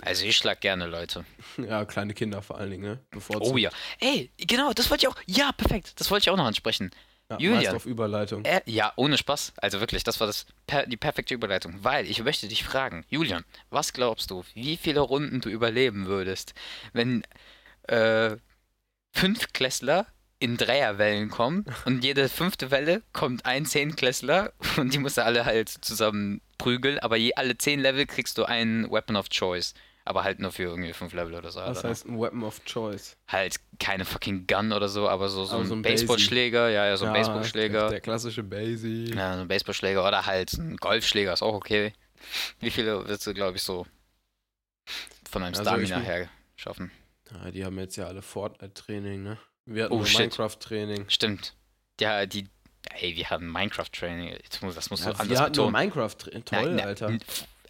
Also ich schlag gerne Leute. Ja, kleine Kinder vor allen Dingen, ne? Bevorzugt. Oh ja. Ey, genau, das wollte ich auch. Ja, perfekt. Das wollte ich auch noch ansprechen. Ja, Julian. Auf Überleitung. Äh, ja, ohne Spaß. Also wirklich, das war das per die perfekte Überleitung. Weil ich möchte dich fragen, Julian, was glaubst du, wie viele Runden du überleben würdest, wenn äh, fünf Klässler in Dreierwellen kommen und jede fünfte Welle kommt ein Zehnklässler und die musst du alle halt zusammen prügeln, aber je alle zehn Level kriegst du einen Weapon of Choice. Aber halt nur für irgendwie fünf Level oder so. Das oder? heißt ein Weapon of Choice. halt keine fucking Gun oder so, aber so, so Aber ein, so ein Baseballschläger, ja, ja, so ein Ja, Baseballschläger. Der, klassische Basie. Ja, so ein Baseballschläger oder halt ein Golfschläger ist auch okay. Wie viele wirst du, glaube ich, so von deinem Also Stamina her schaffen? Ja, die haben jetzt ja alle Fortnite-Training, ne? Wir hatten Oh. Minecraft-Training. Stimmt. Ja, die. Ey, wir hatten Minecraft-Training. Das musst du Ja, wir anders hatten nur betonen. Minecraft-Training. Toll, na, Alter.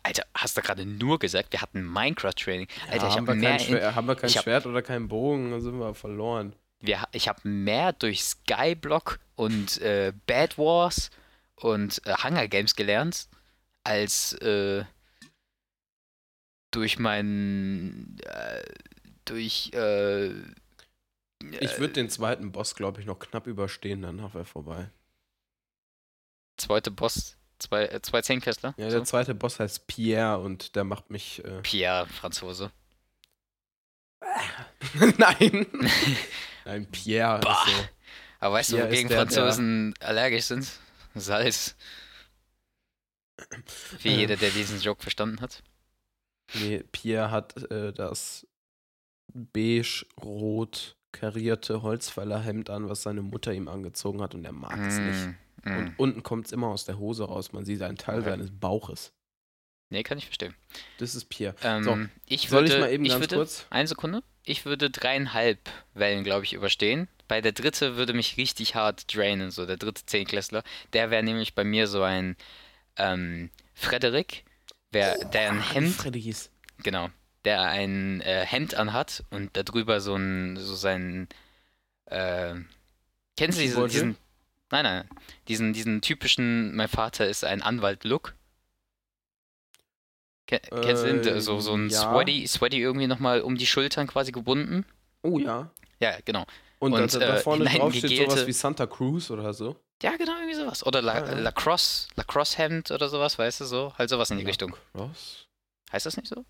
Alter, hast du gerade nur gesagt, wir hatten Minecraft-Training? Alter, ja, ich haben, habe wir mehr, Schwert, haben wir kein ich hab- Schwert oder keinen Bogen, dann sind wir verloren. wir, ich habe mehr durch Skyblock und äh, Bad Wars und äh, Hunger Games gelernt, als äh, durch meinen. Äh, durch. Äh, Ich würde den zweiten Boss, glaube ich, noch knapp überstehen, danach wäre vorbei. zweite Boss, zwei, äh, zwei Zehnklässler. Ja, so. der zweite Boss heißt Pierre und der macht mich. Äh, Pierre, Franzose. <laughs> Nein! <laughs> Nein, Pierre Bah. ist so. Aber weißt du, Pierre ist wogegen der, der- Franzosen allergisch sind? Salz. Wie Äh. jeder, der diesen Joke verstanden hat. Nee, Pierre hat äh, das beige-rot karierte Holzfällerhemd an, was seine Mutter ihm angezogen hat und er mag es nicht. Mm, mm. Und unten kommt es immer aus der Hose raus. Man sieht einen Teil Okay. seines Bauches. Nee, kann ich verstehen. Das ist Pierre. Ähm, So, ich Soll würde, ich mal eben ganz würde, kurz? Eine Sekunde. Ich würde dreieinhalb Wellen, glaube ich, überstehen. Bei der dritte würde mich richtig hart drainen, so der dritte Zehnklässler. Der wäre nämlich bei mir so ein ähm, Frederik, wer, der ein Hemd, Freddy hieß. genau, der ein äh, Hemd anhat und darüber so ein, so sein, äh, kennst du diese, Keyboard diesen, nein, nein, diesen, diesen typischen, mein Vater ist ein Anwalt-Look. Ken, kennst du den? Äh, So, so ein ja. Sweaty, Sweaty irgendwie nochmal um die Schultern quasi gebunden. Oh ja. Ja, genau. Und, Und, da, da äh, vorne hinein drauf steht sowas wie Santa Cruz oder so. Ja, genau, irgendwie sowas. Oder La Ja, ja. Lacrosse, Lacrosse-Hemd oder sowas, weißt du so? Halt sowas in die Richtung. Cross? Heißt das nicht so?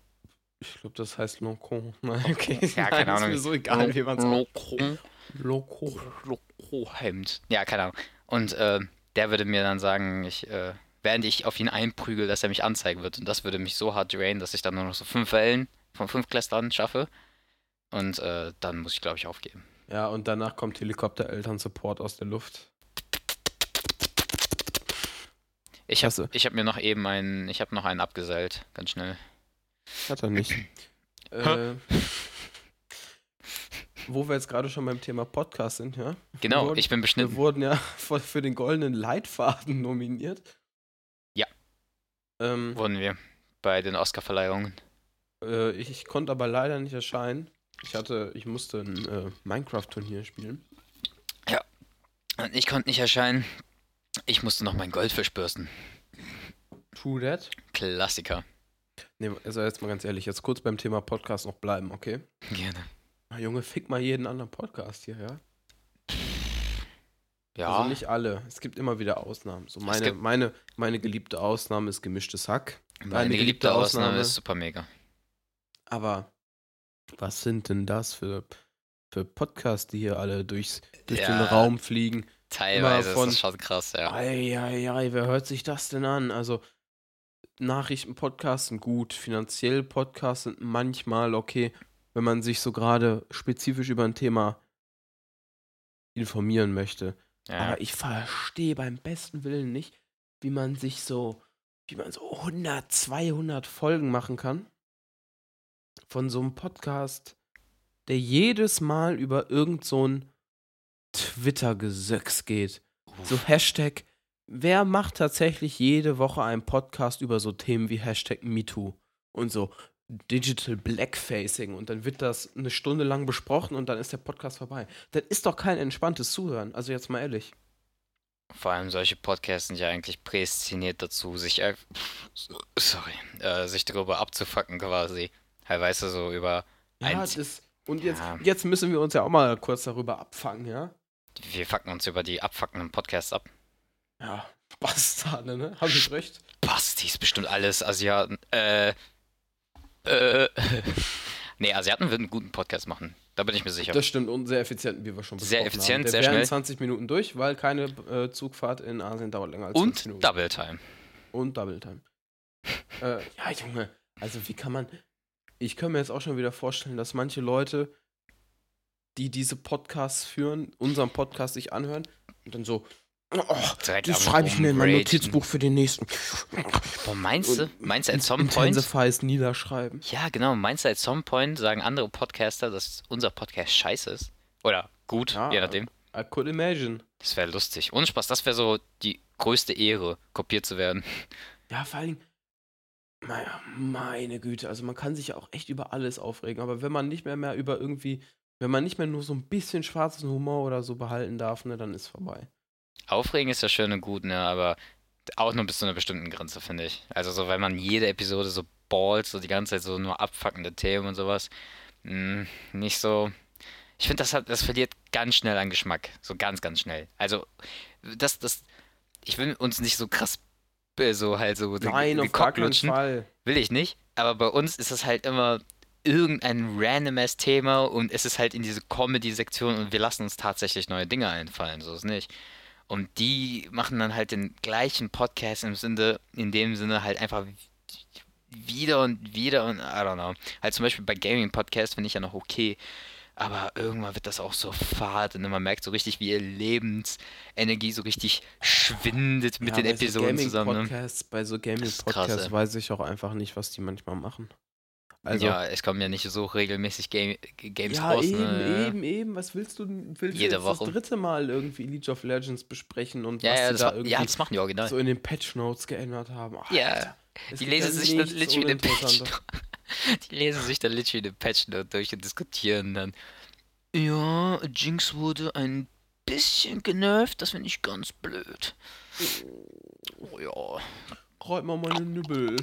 Ich glaube, das heißt Loco. <laughs> Nein, okay. Ja, keine Ist Ahnung. mir so egal, wie man es Loco. Loco. Loco-Hemd. Ja, keine Ahnung. Und äh, der würde mir dann sagen, ich, äh, während ich auf ihn einprügel, dass er mich anzeigen wird. Und das würde mich so hart drainen, dass ich dann nur noch so fünf Wellen von fünf Klässlern schaffe. Und äh, dann muss ich, glaube ich, aufgeben. Ja, und danach kommt Helikopter-Eltern-Support aus der Luft. Ich habe hab mir noch eben einen, ich habe noch einen abgeseilt, ganz schnell. Hat er nicht. äh, <laughs> wo wir jetzt gerade schon beim Thema Podcast sind, ja? Genau, wurden- ich bin Wir beschnitten. wurden ja <laughs> für für den goldenen Leitfaden nominiert. Ja. Ähm, Wurden wir bei den Oscar-Verleihungen. äh, ich, ich konnte aber leider nicht erscheinen. Ich hatte, ich musste ein äh, Minecraft-Turnier spielen. Und ich konnte nicht erscheinen. Ich musste noch mein Goldfisch bürsten. True that. Klassiker. Nee, also jetzt mal ganz ehrlich, jetzt kurz beim Thema Podcast noch bleiben, okay? Gerne. Ah, Junge, fick mal jeden anderen Podcast hier, ja? Ja, Also nicht alle. Es gibt immer wieder Ausnahmen. So meine, meine, meine geliebte Ausnahme ist gemischtes Hack. meine deine geliebte geliebte Ausnahme Ausnahme. ist super mega. Aber was sind denn das für, für Podcasts, die hier alle durchs, durch den Ja. Raum fliegen? Teilweise von- ist das schon krass, ja. Eieiei, wer hört sich das denn an? Also, Nachrichtenpodcasts sind gut, finanziell Podcasts sind manchmal okay, wenn man sich so gerade spezifisch über ein Thema informieren möchte. ja. Aber ich verstehe beim besten Willen nicht, wie man sich so, wie man so 100, 200 Folgen machen kann von so einem Podcast, der jedes Mal über irgend so ein Twitter-Gesöcks geht. So Hashtag, wer macht tatsächlich jede Woche einen Podcast über so Themen wie Hashtag MeToo und so Digital Blackfacing und dann wird das eine Stunde lang besprochen und dann ist der Podcast vorbei. Das ist doch kein entspanntes Zuhören, also jetzt mal ehrlich. Vor allem solche Podcasts sind ja eigentlich prädestiniert dazu, sich äh, sorry, äh, sich darüber abzufacken quasi. Weißt du, so über Ja, das, und jetzt, Ja. jetzt müssen wir uns ja auch mal kurz darüber abfangen, ja? wir fucken uns über die abfuckenden Podcasts ab. Ja, <laughs> Bastarde, ne? Hab ich recht? Bastis, bestimmt alles Asiaten. Äh, äh, <laughs> nee, Asiaten würden einen guten Podcast machen. Da bin ich mir sicher. Das stimmt und sehr effizient, wie wir schon Sehr besprochen effizient, haben. Der sehr wäre in schnell. 20 Minuten durch, weil keine äh, Zugfahrt in Asien dauert länger als 20 Und Minuten. Double Time. Und Double Time. <laughs> äh, ja, Junge, also wie kann man. Ich kann mir jetzt auch schon wieder vorstellen, dass manche Leute, die diese Podcasts führen, unseren Podcast sich anhören und dann so. Oh, das schreibe ich mir in mein. Notizbuch für den nächsten. Boah, meinst du? Meinst du at some point? Niederschreiben. Ja, genau. Meinst du at some point sagen andere Podcaster, dass unser Podcast scheiße ist? Oder gut, Ja. je nachdem. I could imagine. Das wäre lustig. Ohne Spaß, das wäre so die größte Ehre, kopiert zu werden. Ja, vor allem, naja, meine Güte, also man kann sich ja auch echt über alles aufregen, aber wenn man nicht mehr mehr über irgendwie, wenn man nicht mehr nur so ein bisschen schwarzen Humor oder so behalten darf, ne, dann ist vorbei. Aufregen ist ja schön und gut, ne, aber auch nur bis zu einer bestimmten Grenze, finde ich. Also so, wenn man jede Episode so balls, so die ganze Zeit so nur abfuckende Themen und sowas, mh, nicht so. Ich finde, das hat, das verliert ganz schnell an Geschmack. So ganz, ganz schnell. Also, das, das, ich will uns nicht so krass äh, so halt so Nein, auf gar keinen. Fall. Will ich nicht. Aber bei uns ist es halt immer irgendein randomes Thema und es ist halt in diese Comedy-Sektion und wir lassen uns tatsächlich neue Dinge einfallen, so ist nicht. Und die machen dann halt den gleichen Podcast im Sinne, in dem Sinne halt einfach wieder und wieder und I don't know. Halt zum Beispiel bei Gaming-Podcasts finde ich ja noch okay. Aber irgendwann wird das auch so fad und man merkt so richtig, wie ihr Lebensenergie so richtig schwindet mit Ja, den bei so zusammen. Ne? Bei so Gaming-Podcasts weiß ich auch einfach nicht, was die manchmal machen. Also, ja, es kommen ja nicht so regelmäßig Game Games ja, raus. eben, ne? eben, eben. Was willst du denn? Willst Jede du jetzt Woche. das dritte Mal irgendwie League of Legends besprechen und Ja, was ja, sie das, da war, irgendwie ja, das machen die original. so in den Patch Notes geändert haben? Ach, Ja, Alter, die lesen sich dann literally den Patch. <laughs> Die lesen sich dann literally den Patch Note durch und diskutieren dann. Ja, Jinx wurde ein bisschen genervt, das finde ich ganz blöd. Oh ja. Räum mal meine Nibbel.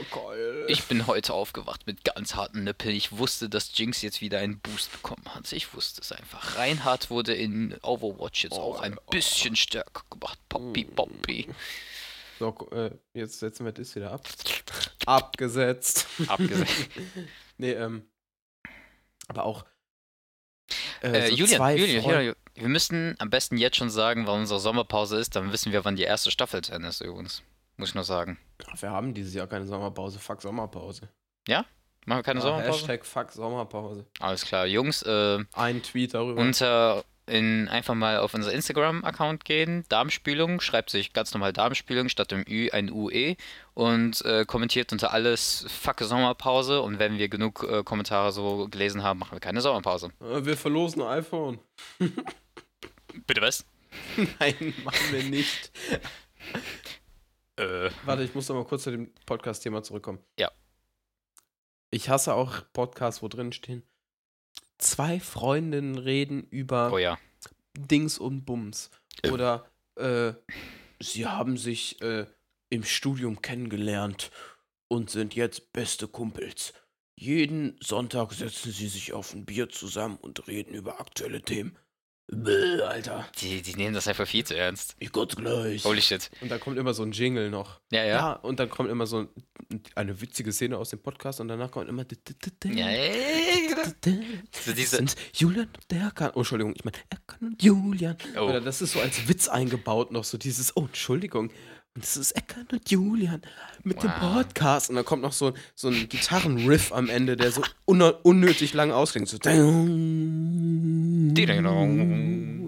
Oh, geil. Ich bin heute aufgewacht mit ganz harten Nippeln. Ich wusste, dass Jinx jetzt wieder einen Boost bekommen hat. Ich wusste es einfach. Reinhardt wurde in Overwatch jetzt Oh, auch ein oh. bisschen stärker gemacht. Poppy, Poppy. So, äh, jetzt setzen wir das wieder ab. Abgesetzt. Abgesehen. <laughs> nee, ähm. Aber auch. Äh, so Julian, Julian, Julian, wir müssen am besten jetzt schon sagen, wann unsere Sommerpause ist. Dann wissen wir, wann die erste Staffel zu Ende ist übrigens. Muss ich noch sagen. Wir haben dieses Jahr keine Sommerpause. Fuck Sommerpause. Machen wir keine Ah, Sommerpause? Hashtag Fuck Sommerpause. Alles klar, Jungs. Äh, Ein Tweet darüber. unter in, einfach mal auf unser Instagram-Account gehen, Darmspülung, schreibt sich ganz normal Darmspülung statt dem Ü ein UE und äh, kommentiert unter alles Fuck Sommerpause und wenn wir genug äh, Kommentare so gelesen haben, machen wir keine Sommerpause. Äh, wir verlosen ein iPhone. Bitte was? <laughs> Nein, machen wir nicht. <laughs> Äh, Warte, ich muss noch mal kurz zu dem Podcast-Thema zurückkommen. Ja. Ich hasse auch Podcasts, wo drin stehen, zwei Freundinnen reden über oh ja. Dings und Bums. Oder äh, sie haben sich äh, im Studium kennengelernt und sind jetzt beste Kumpels. Jeden Sonntag setzen sie sich auf ein Bier zusammen und reden über aktuelle Themen. Bäh, Alter. Die, die nehmen das einfach viel zu ernst. Ich Gott gleich. Holy shit. Und da kommt immer so ein Jingle noch. Ja, Ja, ja. und dann kommt immer so ein, eine witzige Szene aus dem Podcast und danach kommt immer. Ja. So diese, sind Julian und der Erkan. Oh, Entschuldigung, ich meine Erkan und Julian. Oh. Oder das ist so als Witz eingebaut noch, so dieses, oh, Entschuldigung. Und das ist Erkan und Julian mit dem Wow. Podcast. Und dann kommt noch so, so ein Gitarrenriff am Ende, der so un unnötig lang ausklingt. So.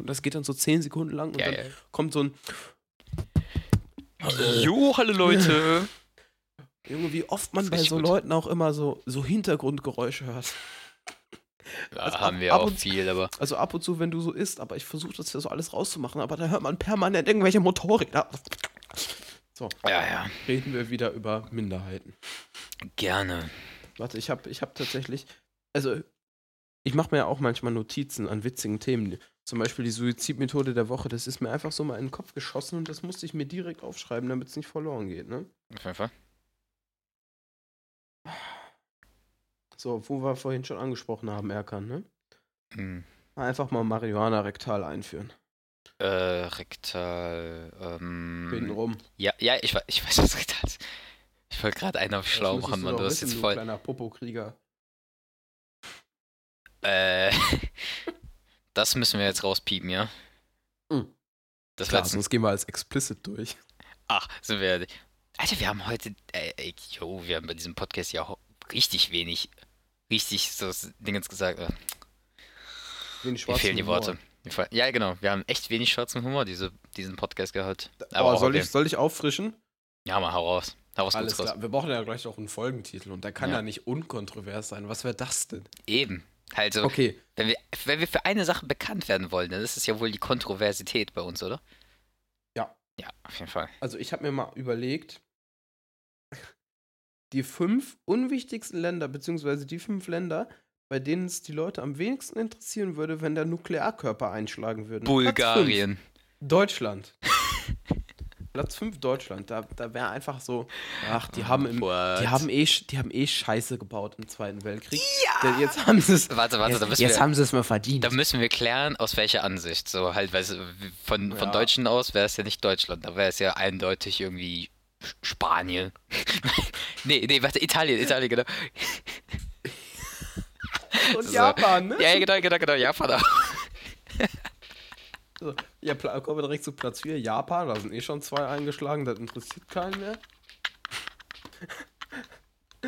Das geht dann so 10 Sekunden lang und Ja, dann ja. kommt so ein. Jo, hallo Leute. Junge, wie oft man bei so gut. Leuten auch immer so, so Hintergrundgeräusche hört. Ja, Also haben ab- wir ab auch viel, aber Also ab und zu, wenn du so isst, aber ich versuche das ja so alles rauszumachen, aber da hört man permanent irgendwelche Motorräder. So, ja, ja. reden wir wieder über Minderheiten. Gerne. Warte, ich habe ich hab tatsächlich, also ich mache mir ja auch manchmal Notizen an witzigen Themen. Zum Beispiel die Suizidmethode der Woche, das ist mir einfach so mal in den Kopf geschossen und das musste ich mir direkt aufschreiben, damit es nicht verloren geht, ne? Auf jeden Fall. So, wo wir vorhin schon angesprochen haben, Erkan, ne? Hm. Einfach mal Marihuana rektal einführen. Äh, rektal. Ähm, Hintenrum. ja, ja, ich, ich weiß, was rektal ist. Ich wollte gerade einen auf schlau machen, Mann. Du hast wissen, jetzt voll. kleiner Popo-Krieger. Äh, <laughs> das müssen wir jetzt rauspiepen, ja? Mhm. Das Klar, sonst gehen wir als explicit durch. Ach, sind wir. Alter, wir haben heute. Äh, ey, yo, wir haben bei diesem Podcast ja auch richtig wenig. Richtig so Dingens gesagt. Äh, Den Mir schwarzen fehlen die Humor. Worte. Mir fall- Ja, genau. Wir haben echt wenig schwarzen Humor, diese, diesen Podcast gehört. Oh, Aber auch soll, okay. ich, soll ich auffrischen? Ja, mal hau raus. Hau was Alles raus. klar. Wir brauchen ja gleich auch einen Folgentitel und der kann ja, Ja. nicht unkontrovers sein. Was wäre das denn? Eben. Also, Okay, wenn, wir, wenn wir für eine Sache bekannt werden wollen, dann ist es ja wohl die Kontroversität bei uns, oder? Ja. Ja, auf jeden Fall. also ich habe mir mal überlegt, die fünf unwichtigsten Länder, beziehungsweise die fünf Länder, bei denen es die Leute am wenigsten interessieren würde, wenn da Nuklearkörper einschlagen würden. Fünf, Bulgarien. Deutschland. <laughs> Platz 5 Deutschland. Da, da wäre einfach so, ach, die haben im? Die haben, eh, die haben eh Scheiße gebaut im Zweiten Weltkrieg. Ja! Jetzt haben sie es. Warte, warte, da Jetzt, müssen, jetzt wir, haben sie es mal verdient. da müssen wir klären, aus welcher Ansicht. So halt, weil von, von Ja. Deutschen aus wäre es ja nicht Deutschland, da wäre es ja eindeutig irgendwie Spanien. <laughs> nee, nee, warte, Italien, Italien, genau. Und so. Japan, ne? Ja, ja, genau, genau, genau, Japan auch. So, ja, kommen wir direkt zu Platz 4. Japan, da sind eh schon zwei eingeschlagen, das interessiert keinen mehr.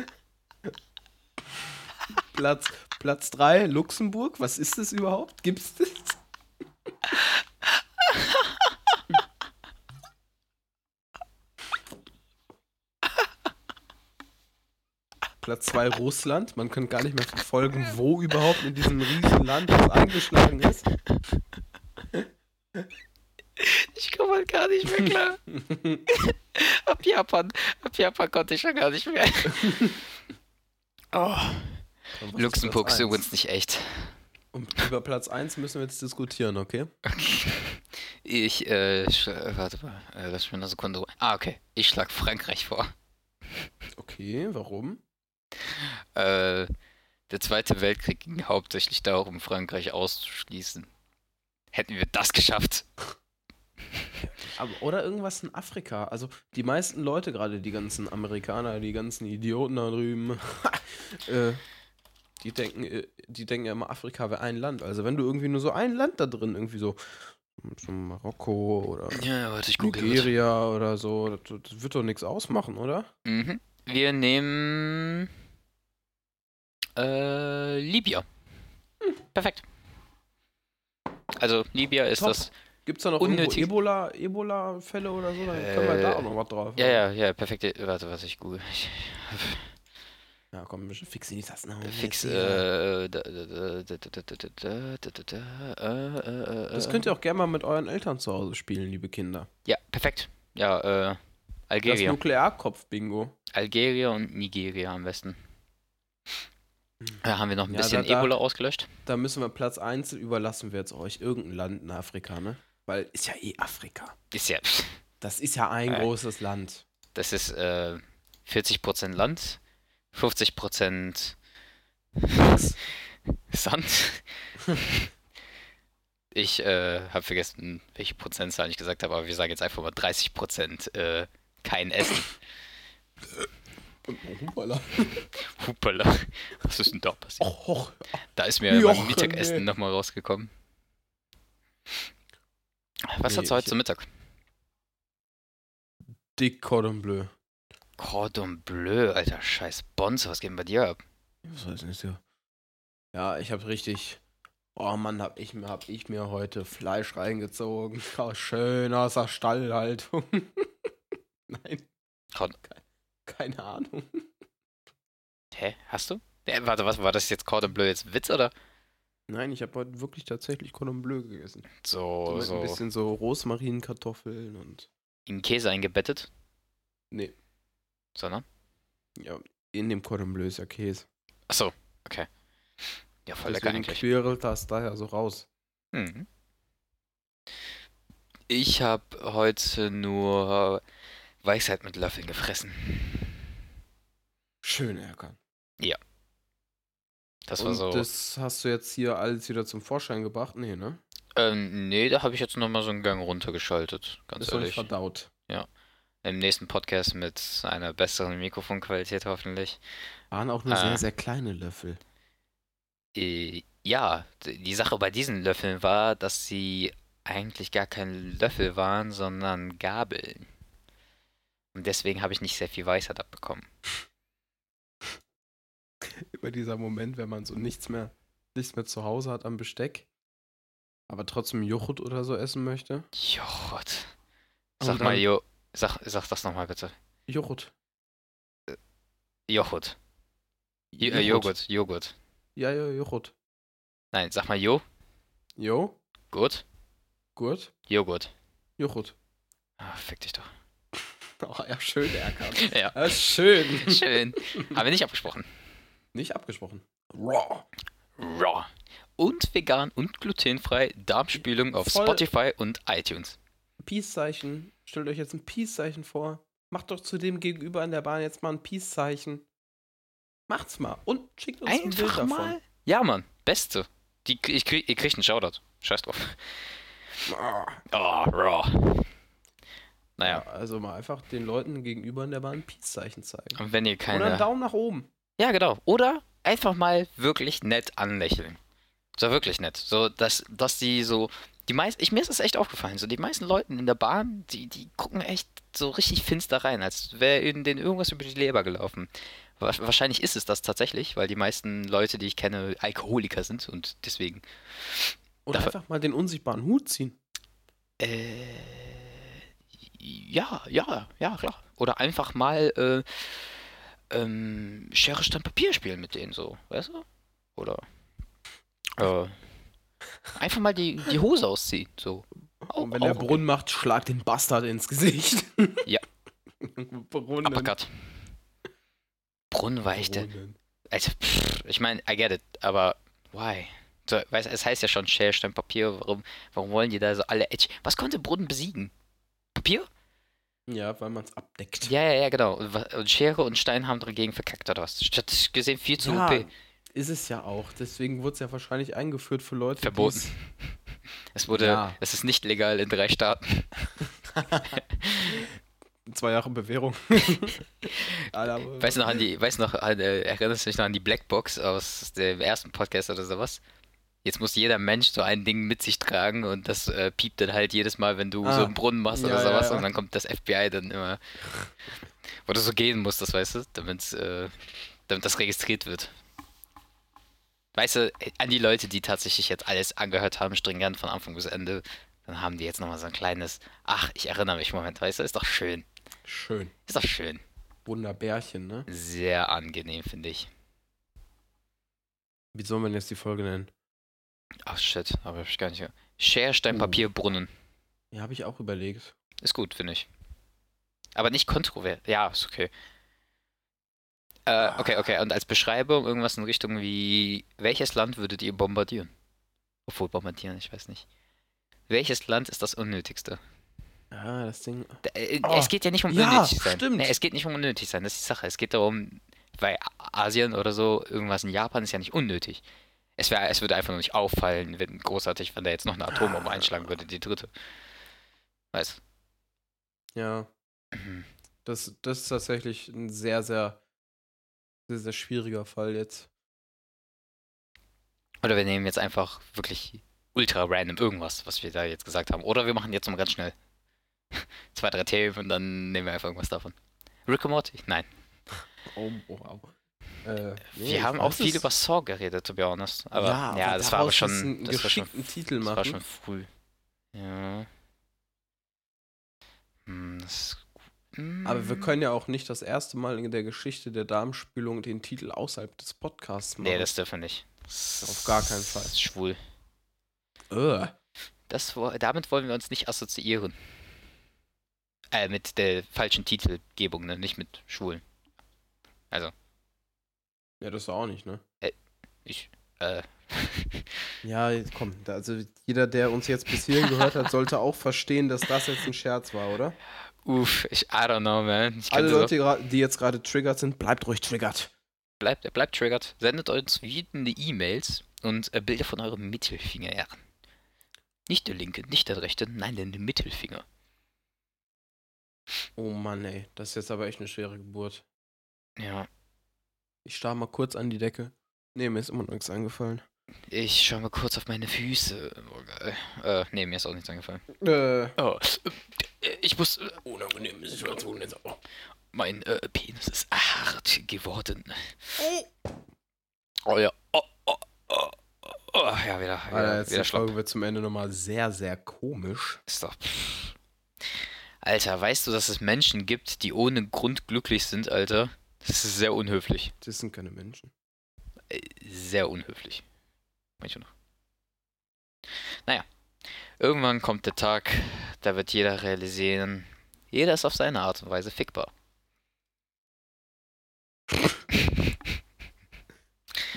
<laughs> Platz, Platz 3, Luxemburg. Was ist das überhaupt? Gibt's das? Platz 2 Russland. Man kann gar nicht mehr verfolgen, wo überhaupt in diesem riesen Land das eingeschlagen ist. Ich komme halt gar nicht mehr klar. <laughs> ab Japan, ab Japan konnte ich schon gar nicht mehr. oh, Luxemburg Platz ist eins? übrigens nicht echt. Und über Platz 1 müssen wir jetzt diskutieren, okay? Ich, äh, warte mal, äh, lass mich eine Sekunde. Ah, okay. Ich schlag Frankreich vor. Okay, warum? Äh, der Zweite Weltkrieg ging hauptsächlich darum, Frankreich auszuschließen. Hätten wir das geschafft. <laughs> Aber, oder irgendwas in Afrika. Also die meisten Leute, gerade die ganzen Amerikaner, die ganzen Idioten da drüben, <laughs> äh, die denken, äh, die denken ja immer, Afrika wäre ein Land. Also wenn du irgendwie nur so ein Land da drin, irgendwie so, so Marokko oder Ja, warte. Nigeria oder so, das, das wird doch nichts ausmachen, oder? Mhm. Wir nehmen äh, Libya. Hm. Perfekt. Also Libya ist Top. das. Gibt es da noch unnötig Ebola, Ebola-Fälle oder so? Dann äh, können wir da auch noch was drauf. Ja, ja, ja, perfekte. Warte, was ich google. Ja, komm, fix nicht das Name. Fix. Das könnt ihr auch gerne mal mit euren Eltern zu Hause spielen, liebe Kinder. Ja, perfekt. Ja, äh, Algerien. Das Nuklearkopf-Bingo. Algerien und Nigeria am besten. Da haben wir noch ein Ja, bisschen da- Ebola ausgelöscht. Da müssen wir Platz 1 überlassen wir jetzt euch irgendein Land in Afrika, ne? Weil ist ja eh Afrika. Ist ja, <laughs> Das ist ja ein Äh. großes Land. das ist äh, 40% Land, 50% Sand. <laughs> <laughs> Ich äh, habe vergessen, welche Prozentzahl ich gesagt habe, aber wir sagen jetzt einfach mal 30% äh, kein Essen. Hupala. Hupala. Was ist denn da passiert? Och, och. Da ist mir Joch, mein Mittagessen nee. nochmal rausgekommen. Was Nee, hat's heute ich- zum Mittag? Dick Cordon Bleu. Cordon Bleu, alter Scheiß Bonze, was geht denn bei dir ab? Was weiß nicht so. Ja, ich hab richtig. Oh Mann, hab ich, mir- hab ich mir heute Fleisch reingezogen. <laughs> Schön aus der Stallhaltung. <laughs> Nein, Cord keine Ahnung. Hä? Hast du? Ja, warte, was war das jetzt Cordon Bleu jetzt Witz oder? Nein, ich habe heute wirklich tatsächlich Cordon Bleu gegessen. So So, mit ein so bisschen so Rosmarinkartoffeln und. in Käse eingebettet, Nee, sondern? ja, in dem Cordon Bleu ist ja Käse. Achso, okay. Ja, voll lecker Deswegen eigentlich. quirlt das da ja so raus. Mhm. Ich habe heute nur Weisheit mit Löffeln gefressen. Schön Erkan. Das war Und so. das hast du jetzt hier alles wieder zum Vorschein gebracht? Nee, ne? Ähm, nee, da habe ich jetzt nochmal so einen Gang runtergeschaltet, ganz ist ehrlich. verdaut. Im nächsten Podcast mit einer besseren Mikrofonqualität hoffentlich. Waren auch nur Ah. sehr, sehr kleine Löffel. Äh, ja, die Sache bei diesen Löffeln war, dass sie eigentlich gar kein Löffel waren, sondern Gabeln. Und deswegen habe ich nicht sehr viel Weisheit abbekommen. Über dieser Moment, wenn man so nichts mehr, nichts mehr zu Hause hat am Besteck, aber trotzdem Joghurt oder so essen möchte. Joghurt. Sag mal, Jo. Sag, sag das nochmal bitte. Joghurt. Joghurt. J äh, Joghurt. Joghurt. Ja, ja, Joghurt. Nein, sag mal Jo. Jo, Gut. gut. Joghurt. Joghurt. Ah, fick dich doch. <laughs> Oh, ja, schön, Erkan. <laughs> Ja. Das ist schön. <laughs> Schön. Haben wir nicht abgesprochen. Nicht abgesprochen. Raw. Raw. Und vegan und glutenfrei Darmspülung auf Voll- Spotify und iTunes. Peace-Zeichen. Stellt euch jetzt ein Peace-Zeichen vor. Macht doch zu dem Gegenüber in der Bahn jetzt mal ein Peace-Zeichen. Macht's mal. Und schickt uns ein Bild Einfach davon. mal. Ja, Mann. Beste. Die, ich krieg, ihr kriegt einen Shoutout. Scheiß drauf. Oh, raw. Naja. Ja, also mal einfach den Leuten gegenüber in der Bahn ein Peace-Zeichen zeigen. Und wenn ihr Oder einen keine. Daumen nach oben. Ja, genau. Oder einfach mal wirklich nett anlächeln. So wirklich nett. So, dass, dass die so. Die meisten, ich, mir ist das echt aufgefallen. So, die meisten Leute in der Bahn, die, die gucken echt so richtig finster rein, als wäre ihnen denen irgendwas über die Leber gelaufen. Wa- Wahrscheinlich ist es das tatsächlich, weil die meisten Leute, die ich kenne, Alkoholiker sind und deswegen. Oder einfach mal den unsichtbaren Hut ziehen. Äh, ja, ja, ja, klar. Oder einfach mal äh, ähm, Schere, Stein, Papier spielen mit denen so, weißt du? Oder äh, einfach mal die, die Hose ausziehen, so. Auch- Und wenn der auch okay. Brunnen macht, schlag den Bastard ins Gesicht. <laughs> Ja. Brunnen. Uppercut. Brunnen der- Brunnen. also, pff, ich meine, I get it, aber why? So, weißt, es heißt ja schon Schere, Stein, Papier, warum, warum wollen die da so alle Edge? Was konnte Brunnen besiegen? Papier? Ja, weil man es abdeckt. Ja, ja, ja, genau. Und, Schere und Stein haben dagegen verkackt oder was? Statistisch gesehen viel zu Ja, OP. ist es ja auch. Deswegen wurde es ja wahrscheinlich eingeführt für Leute, Verboten. <laughs> Es wurde, Ja. es ist nicht legal in drei Staaten. <laughs> Zwei Jahre Bewährung. <laughs> Weißt du noch an die, weißt noch, an, äh, erinnerst du dich noch an die Blackbox aus dem ersten Podcast oder sowas? Jetzt muss jeder Mensch so ein Ding mit sich tragen und das äh, piept dann halt jedes Mal, wenn du Ah. so einen Brunnen machst oder Ja, sowas ja. und dann kommt das FBI dann immer, wo du so gehen musst, das weißt du, damit, äh, damit das registriert wird. Weißt du, an die Leute, die tatsächlich jetzt alles angehört haben, stringent von Anfang bis Ende, dann haben die jetzt nochmal so ein kleines, ach, ich erinnere mich, Moment, weißt du, ist doch schön. Schön. Ist doch schön. Wunderbärchen, ne? Sehr angenehm, finde ich. Wie soll man jetzt die Folge nennen? Ach shit, aber hab ich gar nicht. Schere, Stein. Papier, Brunnen. Ja, habe ich auch überlegt. Ist gut, finde ich. Aber nicht kontrovers. Ja, ist okay. Äh, okay, okay. Und als Beschreibung irgendwas in Richtung wie: Welches Land würdet ihr bombardieren? Obwohl bombardieren, ich weiß nicht. Welches Land ist das Unnötigste? Ja, das Ding. D- äh, Oh, Es geht ja nicht um ja, unnötig sein. stimmt. Nee, es geht nicht um unnötig sein, das ist die Sache. Es geht darum, weil Asien oder so, irgendwas in Japan ist ja nicht unnötig. Es, wär, es würde einfach nur nicht auffallen, wenn großartig, wenn da jetzt noch eine Atombombe einschlagen würde, die dritte. Weißt Ja, das, das ist tatsächlich ein sehr, sehr, sehr, sehr schwieriger Fall jetzt. Oder wir nehmen jetzt einfach wirklich ultra random irgendwas, was wir da jetzt gesagt haben. Oder wir machen jetzt mal ganz schnell <laughs> zwei, drei Themen und dann nehmen wir einfach irgendwas davon. Rick und Morty? Nein. Oh, wow. Äh, nee, wir haben auch viel es. über Saw geredet, to be honest. Aber ja, das war aber schon. Das war schon, Titel das war schon früh. Ja. Hm, das, hm. Aber wir können ja auch nicht das erste Mal in der Geschichte der Darmspülung den Titel außerhalb des Podcasts machen. Nee, das dürfen wir nicht. Das Auf gar keinen Fall. ist Schwul. Ugh. Das, damit wollen wir uns nicht assoziieren. Äh, mit der falschen Titelgebung, ne? Nicht mit Schwulen. Also, Ja, das auch nicht, ne? ich, äh, <laughs> Ja, jetzt komm, also jeder, der uns jetzt bis hierhin gehört hat, sollte auch verstehen, dass das jetzt ein Scherz war, oder? uff, ich, I don't know, man. Ich Alle könnte Leute, die jetzt gerade triggert sind, bleibt ruhig triggert. so, bleibt, bleibt triggert. Sendet uns wütende E-Mails und äh, Bilder von eurem Mittelfinger her. Nicht der linke, nicht der rechte, nein, den Mittelfinger. Oh Mann, ey, das ist jetzt aber echt eine schwere Geburt. Ja, Ich starr mal kurz an die Decke. Nee, mir ist immer noch nichts eingefallen. ich schau mal kurz auf meine Füße. Oh, geil. Äh, nee, mir ist auch nichts eingefallen. Äh, Oh, äh, ich muss. Äh, unangenehme Situation jetzt auch. mein äh, Penis ist hart geworden. Oh ja. Oh, oh, oh, oh. Ja, wieder, Alter, wieder, jetzt wieder die. Folge wird zum Ende nochmal sehr, sehr komisch. Ist doch. Alter, weißt du, dass es Menschen gibt, die ohne Grund glücklich sind, Alter? Das ist sehr unhöflich. Das sind keine Menschen. Äh, Sehr unhöflich. Manche noch. Naja. Irgendwann kommt der Tag, da wird jeder realisieren, jeder ist auf seine Art und Weise fickbar. <laughs>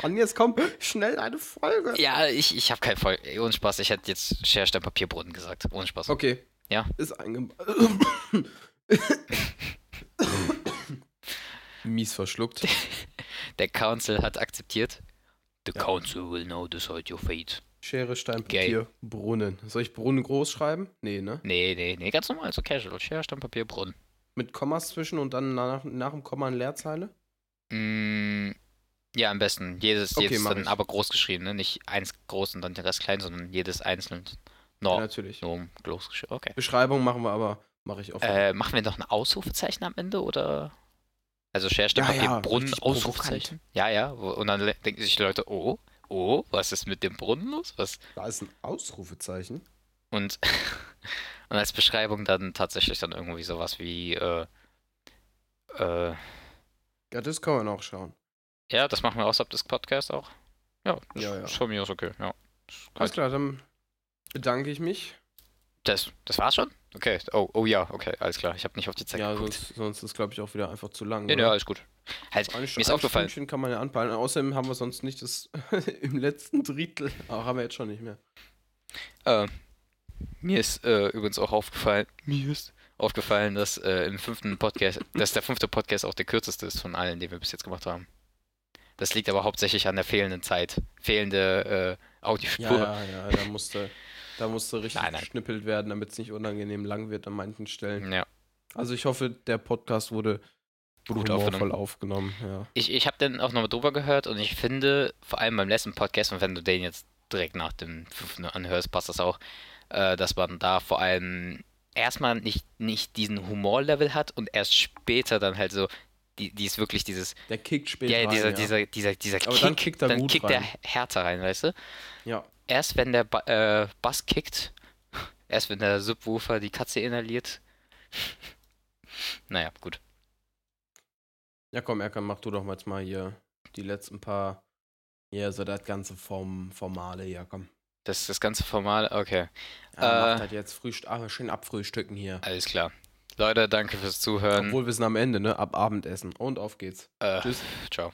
Mann, jetzt komm, schnell eine Folge. Ja, ich, ich habe keinen Voll. Ohne Spaß, ich hätte jetzt Schere, Stein, Papierbrunnen gesagt. Ohne Spaß. Okay. Ja. Ist einge... <laughs> <laughs> Mies verschluckt. <laughs> Der Council hat akzeptiert. The Ja. Council will now decide your fate. Schere, Stein. Papier, Brunnen. Soll ich Brunnen groß schreiben? Nee, ne? Nee, nee, nee, ganz normal, so casual. Schere, Stein, Papier, Brunnen. Mit Kommas zwischen und dann nach, nach dem Komma eine Leerzeile? Mm, ja, am besten. Jedes, Okay, jedes dann ich. aber groß geschrieben, ne? Nicht eins groß und dann der Rest klein, sondern jedes einzeln. Ja, No, natürlich. nur groß geschrieben. Okay. Beschreibung machen wir aber, mache ich oft. Äh, machen wir noch ein Ausrufezeichen am Ende oder? Also Schere, Stein, Ja, ja, Brunnen, Ausrufezeichen? Ja, ja. Und dann denken sich die Leute, oh, oh, was ist mit dem Brunnen los? Was? da ist ein Ausrufezeichen. Und, <laughs> und als Beschreibung dann tatsächlich dann irgendwie sowas wie, äh, äh, Ja, das kann man auch schauen. ja, das machen wir außerhalb des Podcasts auch. Ja, das Ja, ja. ist von mir aus okay, ja. Alles klar, dann bedanke ich mich. Das, das war's schon? Okay, oh, oh ja, okay, alles klar. Ich habe nicht auf die Zeit Ja, geguckt. sonst, sonst ist, glaube ich, auch wieder einfach zu lang. Nee, nee, oder? alles gut. Halt, Eine, mir ist aufgefallen, Stündchen kann man ja anpeilen. Außerdem haben wir sonst nicht das <laughs> im letzten Drittel. Aber haben wir jetzt schon nicht mehr. äh, mir ist äh, übrigens auch aufgefallen, mir ist aufgefallen, dass äh, im fünften Podcast, dass der fünfte Podcast auch der kürzeste ist von allen, die wir bis jetzt gemacht haben. Das liegt aber hauptsächlich an der fehlenden Zeit, fehlende äh, Audiospur. Ja, ja, ja, da musste, da musste richtig Nein, nein. geschnippelt werden, damit es nicht unangenehm lang wird an manchen Stellen. Ja. Also ich hoffe, der Podcast wurde Gut aufgenommen. aufgenommen. Ja. Ich, ich habe den auch nochmal drüber gehört und ich finde, vor allem beim letzten Podcast, und wenn du den jetzt direkt nach dem fünften anhörst, passt das auch, äh, dass man da vor allem erstmal nicht, nicht diesen Humorlevel hat und erst später dann halt so, die, die ist wirklich dieses, Der kickt später ja, rein, dieser, ja. dieser, dieser, dieser Aber Kick, dann kickt er dann kickt der rein. härter rein, weißt du? ja. Erst wenn der ba äh, Bass kickt, <laughs> erst wenn der Subwoofer die Katze inhaliert. <laughs> naja, gut. ja, komm, Erkan, mach du doch mal jetzt mal hier die letzten paar, ja, so das ganze Form, Formale, ja, komm. Das das ganze Formal, okay. Ja, Äh. macht halt jetzt Frühst ah, schön abfrühstücken hier. Alles klar. Leute, danke fürs Zuhören. Obwohl wir sind am Ende, ne? Ab Abendessen. Und auf geht's. Äh, Tschüss. Ciao.